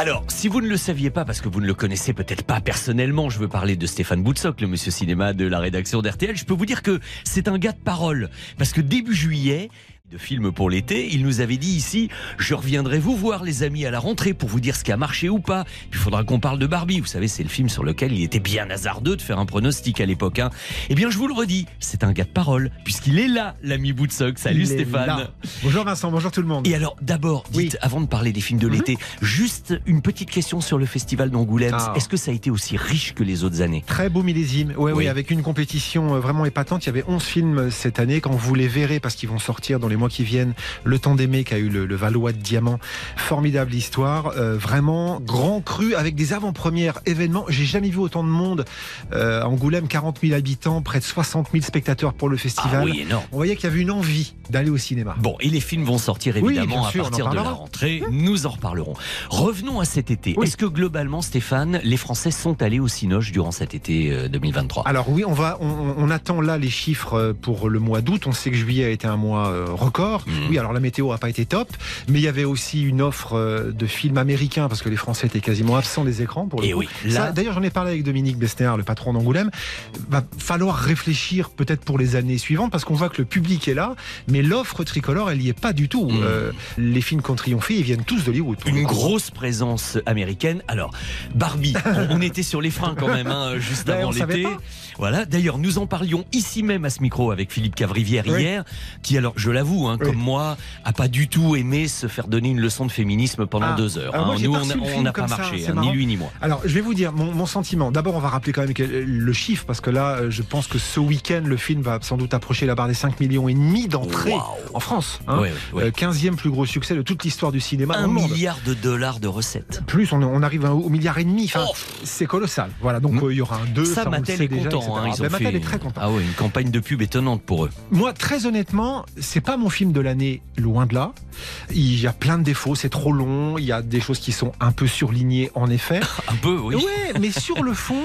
Alors, si vous ne le saviez pas, parce que vous ne le connaissez peut-être pas personnellement, je veux parler de Stéphane Boutsock, le monsieur cinéma de la rédaction d'RTL, je peux vous dire que c'est un gars de parole. Parce que début juillet, de film pour l'été, il nous avait dit ici, je reviendrai vous voir les amis à la rentrée pour vous dire ce qui a marché ou pas. Il faudra qu'on parle de Barbie. Vous savez, c'est le film sur lequel il était bien hasardeux de faire un pronostic à l'époque. Hein. Eh bien, je vous le redis, c'est un gars de parole, puisqu'il est là, l'ami Boutsock. Salut Il Stéphane. Bonjour Vincent, bonjour tout le monde. Et alors, d'abord, dites, avant de parler des films de l'été, juste une petite question sur le festival d'Angoulême. Ah. Est-ce que ça a été aussi riche que les autres années? Très beau millésime. Ouais, Oui. oui, avec une compétition euh, vraiment épatante. Il y avait 11 films cette année. Quand vous les verrez, parce qu'ils vont sortir dans les mois qui viennent. Le temps d'aimer qui a eu le, le Valois de Diamant. Formidable histoire. euh, vraiment grand cru avec des avant-premières événements. J'ai jamais vu autant de monde. Euh, Angoulême, 40 000 habitants, près de 60 000 spectateurs pour le festival. Ah oui, énorme. On voyait qu'il y avait une envie d'aller au cinéma. Bon, et les films vont sortir Oui, évidemment sûr, à partir de la rentrée. Nous en reparlerons. Revenons à cet été. Oui. Est-ce que globalement, Stéphane, les Français sont allés au Cinoche durant cet été euh, 2023 Alors oui, on va, on, on attend là les chiffres euh, pour le mois d'août. On sait que juillet a été un mois euh, Mhm. Oui, alors la météo a pas été top, mais il y avait aussi une offre euh, de films américains parce que les Français étaient quasiment absents des écrans pour le Et coup. oui, là- Ça, D'ailleurs, j'en ai parlé avec Dominique Bester, le patron d'Angoulême. Va falloir réfléchir peut-être pour les années suivantes parce qu'on voit que le public est là, mais l'offre tricolore, elle y est pas du tout. Mhm. Euh, les films qui ont triomphé, ils viennent tous d'Hollywood. Une grosse présence américaine. Alors, Barbie, <laughs> on, on était sur les freins quand même, hein, juste Ben, avant on savait l'été. Voilà. D'ailleurs, nous en parlions ici même à ce micro avec Philippe Cavrivière Oui. hier, qui alors, je l'avoue, hein, Oui. comme moi, a pas du tout aimé se faire donner une leçon de féminisme pendant Ah. deux heures. Moi, hein. j'ai Nous, on n'a pas ça, marché, hein, ni lui ni moi. Alors, je vais vous dire mon, mon sentiment. D'abord, on va rappeler quand même le chiffre, parce que là, euh, je pense que ce week-end, le film va sans doute approcher la barre des 5 millions et demi d'entrées en France. hein. Ouais, ouais. Euh, 15e plus gros succès de toute l'histoire du cinéma Un milliard de dollars de recettes. Plus, on, on arrive au milliard et demi. Enfin, Oh. c'est colossal. Voilà, donc Mm. euh, il y aura un 2. Ça, le Mattel est déjà, content. ils Ben, Mattel fait est très content. Ah ouais, une campagne de pub étonnante pour eux. Moi, très honnêtement, c'est pas mon film de l'année, loin de là. Il y a plein de défauts, c'est trop long, il y a des choses qui sont un peu surlignées, en effet. <laughs> Un peu, oui. Ouais, mais sur le fond,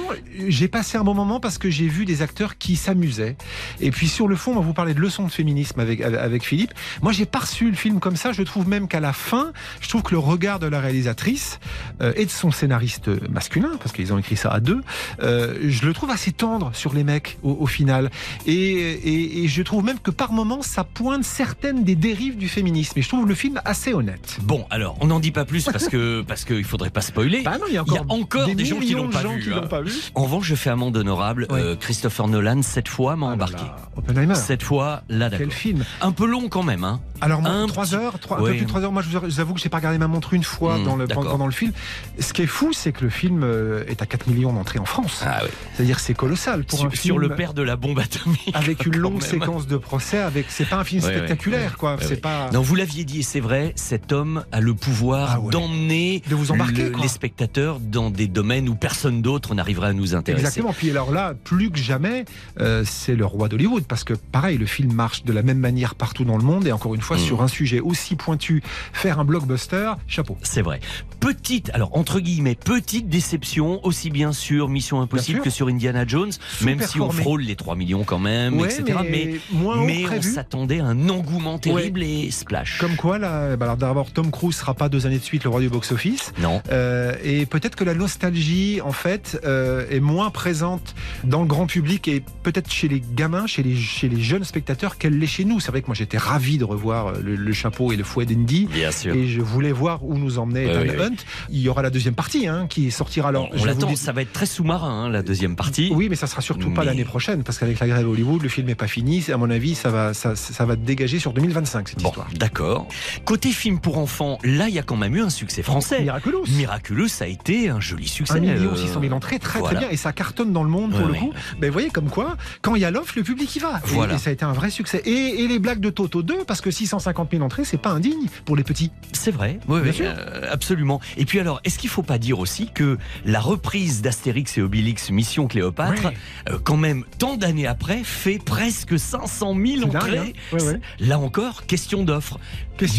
j'ai passé un bon moment parce que j'ai vu des acteurs qui s'amusaient. Et puis sur le fond, on va vous parler de leçons de féminisme avec, avec, Philippe. Moi, j'ai pas reçu le film comme ça. Je trouve même qu'à la fin, je trouve que le regard de la réalisatrice euh, et de son scénariste masculin, parce qu'ils ont écrit ça à deux, euh, je le trouve assez tendre sur les mecs au, au final. Et, et, et je trouve même que par moments, ça pointe certaines des dérives du féminisme. Et je trouve le film assez honnête. Bon, alors, on n'en dit pas plus parce que <laughs> parce qu'il faudrait pas spoiler. Bah non, il y a Il y a encore encore des, gens qui millions l'ont pas hein. l'ont pas vu. En revanche, je fais amende honorable. Euh, Christopher Nolan, cette fois, m'a Ah là embarqué. là, Oppenheimer. Cette fois, là, d'accord. Quel film Un peu long quand même, hein. Alors moi, Un 3 petit- heures, 3, un Ouais. peu plus de 3 heures. Moi, je vous avoue que j'ai pas regardé ma montre une fois Hmm, dans le, pendant le film. Ce qui est fou, c'est que le film euh, est à 4 millions d'entrées en France. Ah oui. C'est-à-dire c'est colossal pour Sur, un sur film le père de la bombe atomique. avec <laughs> une longue séquence de procès. Avec c'est pas un film ouais, spectaculaire, quoi. Ouais, c'est pas. Non, vous l'aviez dit, et c'est vrai, cet homme a le pouvoir Ah d'emmener De vous embarquer, le- les spectateurs dans des domaines où personne d'autre n'arrivera à nous intéresser. Exactement. Puis alors là, plus que jamais, euh, c'est le roi d'Hollywood parce que pareil, le film marche de la même manière partout dans le monde et encore une fois Mm. sur un sujet aussi pointu, faire un blockbuster, chapeau. C'est vrai. Petite, alors entre guillemets, petite déception, aussi bien sur Mission Impossible que sur Indiana Jones, même si on frôle les 3 millions quand même, Ouais, etc. mais Mais, moins haut mais on s'attendait à un engouement terrible et splash. Comme quoi, là, bah alors d'abord, Tom Cruise sera pas deux années de suite le roi du box-office. Non. Euh, et peut-être que la nostalgie, en fait, euh, est moins présente dans le grand public et peut-être chez les gamins, chez les, chez les jeunes spectateurs qu'elle l'est chez nous. C'est vrai que moi, j'étais ravi de revoir euh, le, le chapeau et le fouet d'Indy. Bien sûr. Et je voulais voir où nous emmenait ouais. Hunt. Il y aura la deuxième partie hein, qui sortira. Alors, on je l'attend, dis- ça va être très sous-marin, hein, la deuxième partie. Oui, mais ça sera surtout pas l'année prochaine parce qu'avec la grève Hollywood, le film n'est pas fini. À mon avis, ça va, ça, ça va dégager sur 2025 cette Bon, histoire. d'accord. Côté film pour enfants, là, il y a quand même eu un succès français. Miraculous. Miraculous, ça a été un joli succès. 1 million euh, 600 000 entrées, très voilà. très bien, et ça cartonne dans le monde pour Ouais, le coup. Ben, vous voyez comme quoi, quand il y a l'offre, le public y va. Et- Voilà. Et, ça a été un vrai succès. Et, et les blagues de Toto 2, parce que 650 000 entrées, c'est pas indigne pour les petits. C'est vrai, oui, Bien oui, sûr. euh, absolument. Et puis alors, est-ce qu'il faut pas dire aussi que la reprise d'Astérix et Obélix Mission Cléopâtre, euh, quand même tant d'années après, fait presque 500 000 C'est dingue, entrées hein Ouais, ouais. Là encore, question d'offre.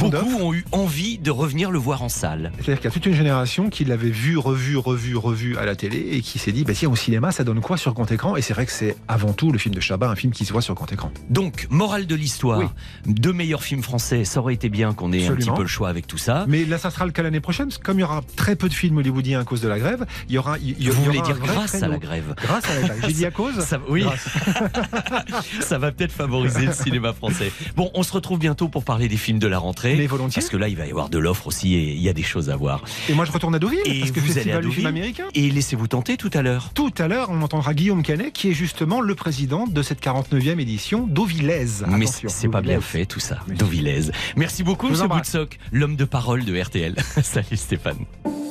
Beaucoup ont eu envie de revenir le voir en salle. C'est-à-dire qu'il y a toute une génération qui l'avait vu, revu, revu, revu à la télé et qui s'est dit, bah tiens, au cinéma, ça donne quoi sur grand écran? Et c'est vrai que c'est avant tout le film de Chabat, un film qui se voit sur grand écran. Donc, morale de l'histoire, Oui. deux meilleurs films français, ça aurait été bien qu'on ait un petit peu le choix avec tout ça. Mais là, ça sera le cas l'année prochaine, parce que comme il y aura très peu de films hollywoodiens à cause de la grève, il y aura. il y- il y Vous aura voulez dire grâce à la grève Grâce à la grève. J'ai dit à cause <laughs> Ça, oui, <laughs> ça va peut-être favoriser le cinéma français. Bon, on se retrouve bientôt pour parler des films de la rentrée. Mais volontiers. Parce que là, il va y avoir de l'offre aussi et il y a des choses à voir. Et moi, je retourne à Deauville, Et parce que vous allez à Deauville américain. Et laissez-vous tenter tout à l'heure. Tout à l'heure, on entendra Guillaume Canet, qui est justement le président de cette 49e édition d'Auvillaise. Mais c'est pas bien fait tout ça. Dauvillaise. Merci beaucoup, Monsieur. Boutsock, l'homme de parole de RTL. <laughs> Salut Stéphane.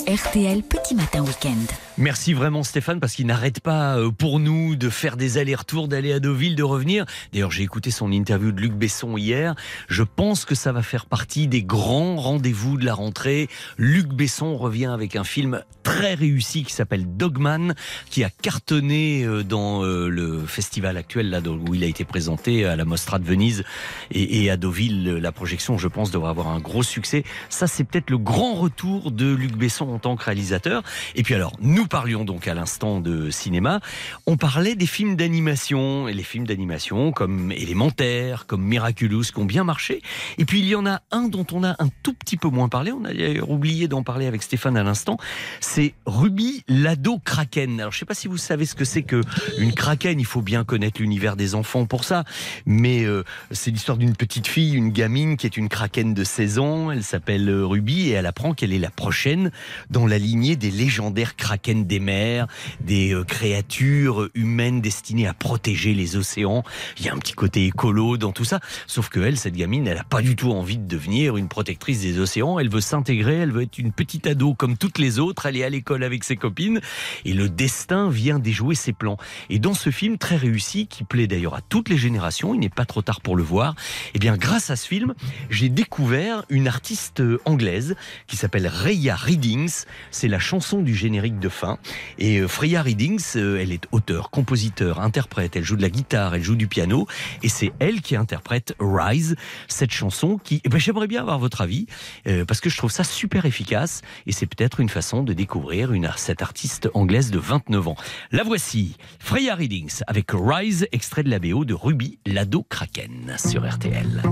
RTL Petit Matin Week-end. Merci vraiment Stéphane parce qu'il n'arrête pas euh, pour nous de faire des allers-retours, d'aller à Deauville, de revenir. D'ailleurs, j'ai écouté son interview de Luc Besson hier. Je pense que ça va faire partie des grands rendez-vous de la rentrée. Luc Besson revient avec un film très réussi qui s'appelle Dogman, qui a cartonné euh, dans euh, le festival actuel là où il a été présenté à la Mostra de Venise et, à Deauville. La projection, je pense, devrait avoir un gros succès. Ça, c'est peut-être le grand retour de Luc Besson en tant que réalisateur. Et puis alors, nous parlions donc à l'instant de cinéma. On parlait des films d'animation et les films d'animation comme Élémentaire, comme Miraculous, qui ont bien marché. Et puis il y en a un dont on a un tout petit peu moins parlé. On a d'ailleurs oublié d'en parler avec Stéphane à l'instant. C'est Ruby l'ado kraken. Alors je sais pas si vous savez ce que c'est que une kraken. Il faut bien connaître l'univers des enfants pour ça. Mais euh, c'est l'histoire d'une petite fille, une gamine qui est une kraken de 16 ans. Elle s'appelle euh, Ruby et elle apprend qu'elle est la prochaine dans la lignée des légendaires kraken des mers, des euh, créatures humaines destinées à protéger les océans. Il y a un petit côté écolo dans tout ça. Sauf que elle, cette gamine, elle a pas du tout envie de devenir une protectrice des océans. Elle veut s'intégrer, elle veut être une petite ado comme toutes les autres. Est à l'école avec ses copines. Et le destin vient déjouer ses plans. Et dans ce film très réussi, qui plaît d'ailleurs à toutes les générations, il n'est pas trop tard pour le voir, eh bien, grâce à ce film, j'ai découvert une artiste anglaise qui s'appelle Raya Readings. C'est la chanson du générique de fin. Et euh, Freya Readings, euh, elle est auteur, compositeur, interprète. Elle joue de la guitare, elle joue du piano. Et c'est elle qui interprète Rise, cette chanson qui, eh ben, j'aimerais bien avoir votre avis, euh, parce que je trouve ça super efficace. Et c'est peut-être une façon de découvrir une, cette artiste anglaise de 29 ans. La voici, Freya Readings, avec Rise, extrait de la BO de Ruby, l'ado Kraken, sur RTL.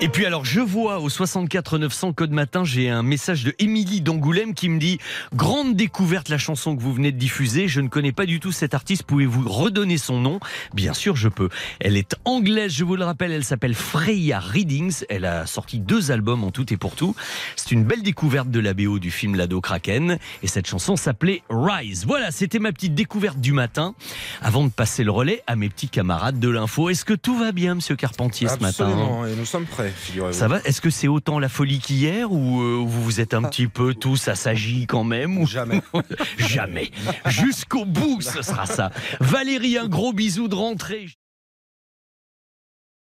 Et puis alors, je vois au 64 900 code matin, j'ai un message de Émilie d'Angoulême qui me dit grande découverte la chanson que vous venez de diffuser. Je ne connais pas du tout cette artiste. Pouvez-vous redonner son nom? Bien sûr, je peux. Elle est anglaise, je vous le rappelle. Elle s'appelle Freya Readings. Elle a sorti deux albums en tout et pour tout. C'est une belle découverte de la BO du film L'ado Kraken. Et cette chanson s'appelait Rise. Voilà, c'était ma petite découverte du matin. Avant de passer le relais à mes petits camarades de l'info. Est-ce que tout va bien, Monsieur Carpentier, ce matin Absolument, et nous sommes prêts, figurez-vous. ça va Est-ce que c'est autant la folie qu'hier ou euh, vous vous êtes un petit peu tous assagis quand même ou... Jamais. <laughs> Jamais. Jusqu'au bout, ce sera ça. Valérie, un gros bisou de rentrée.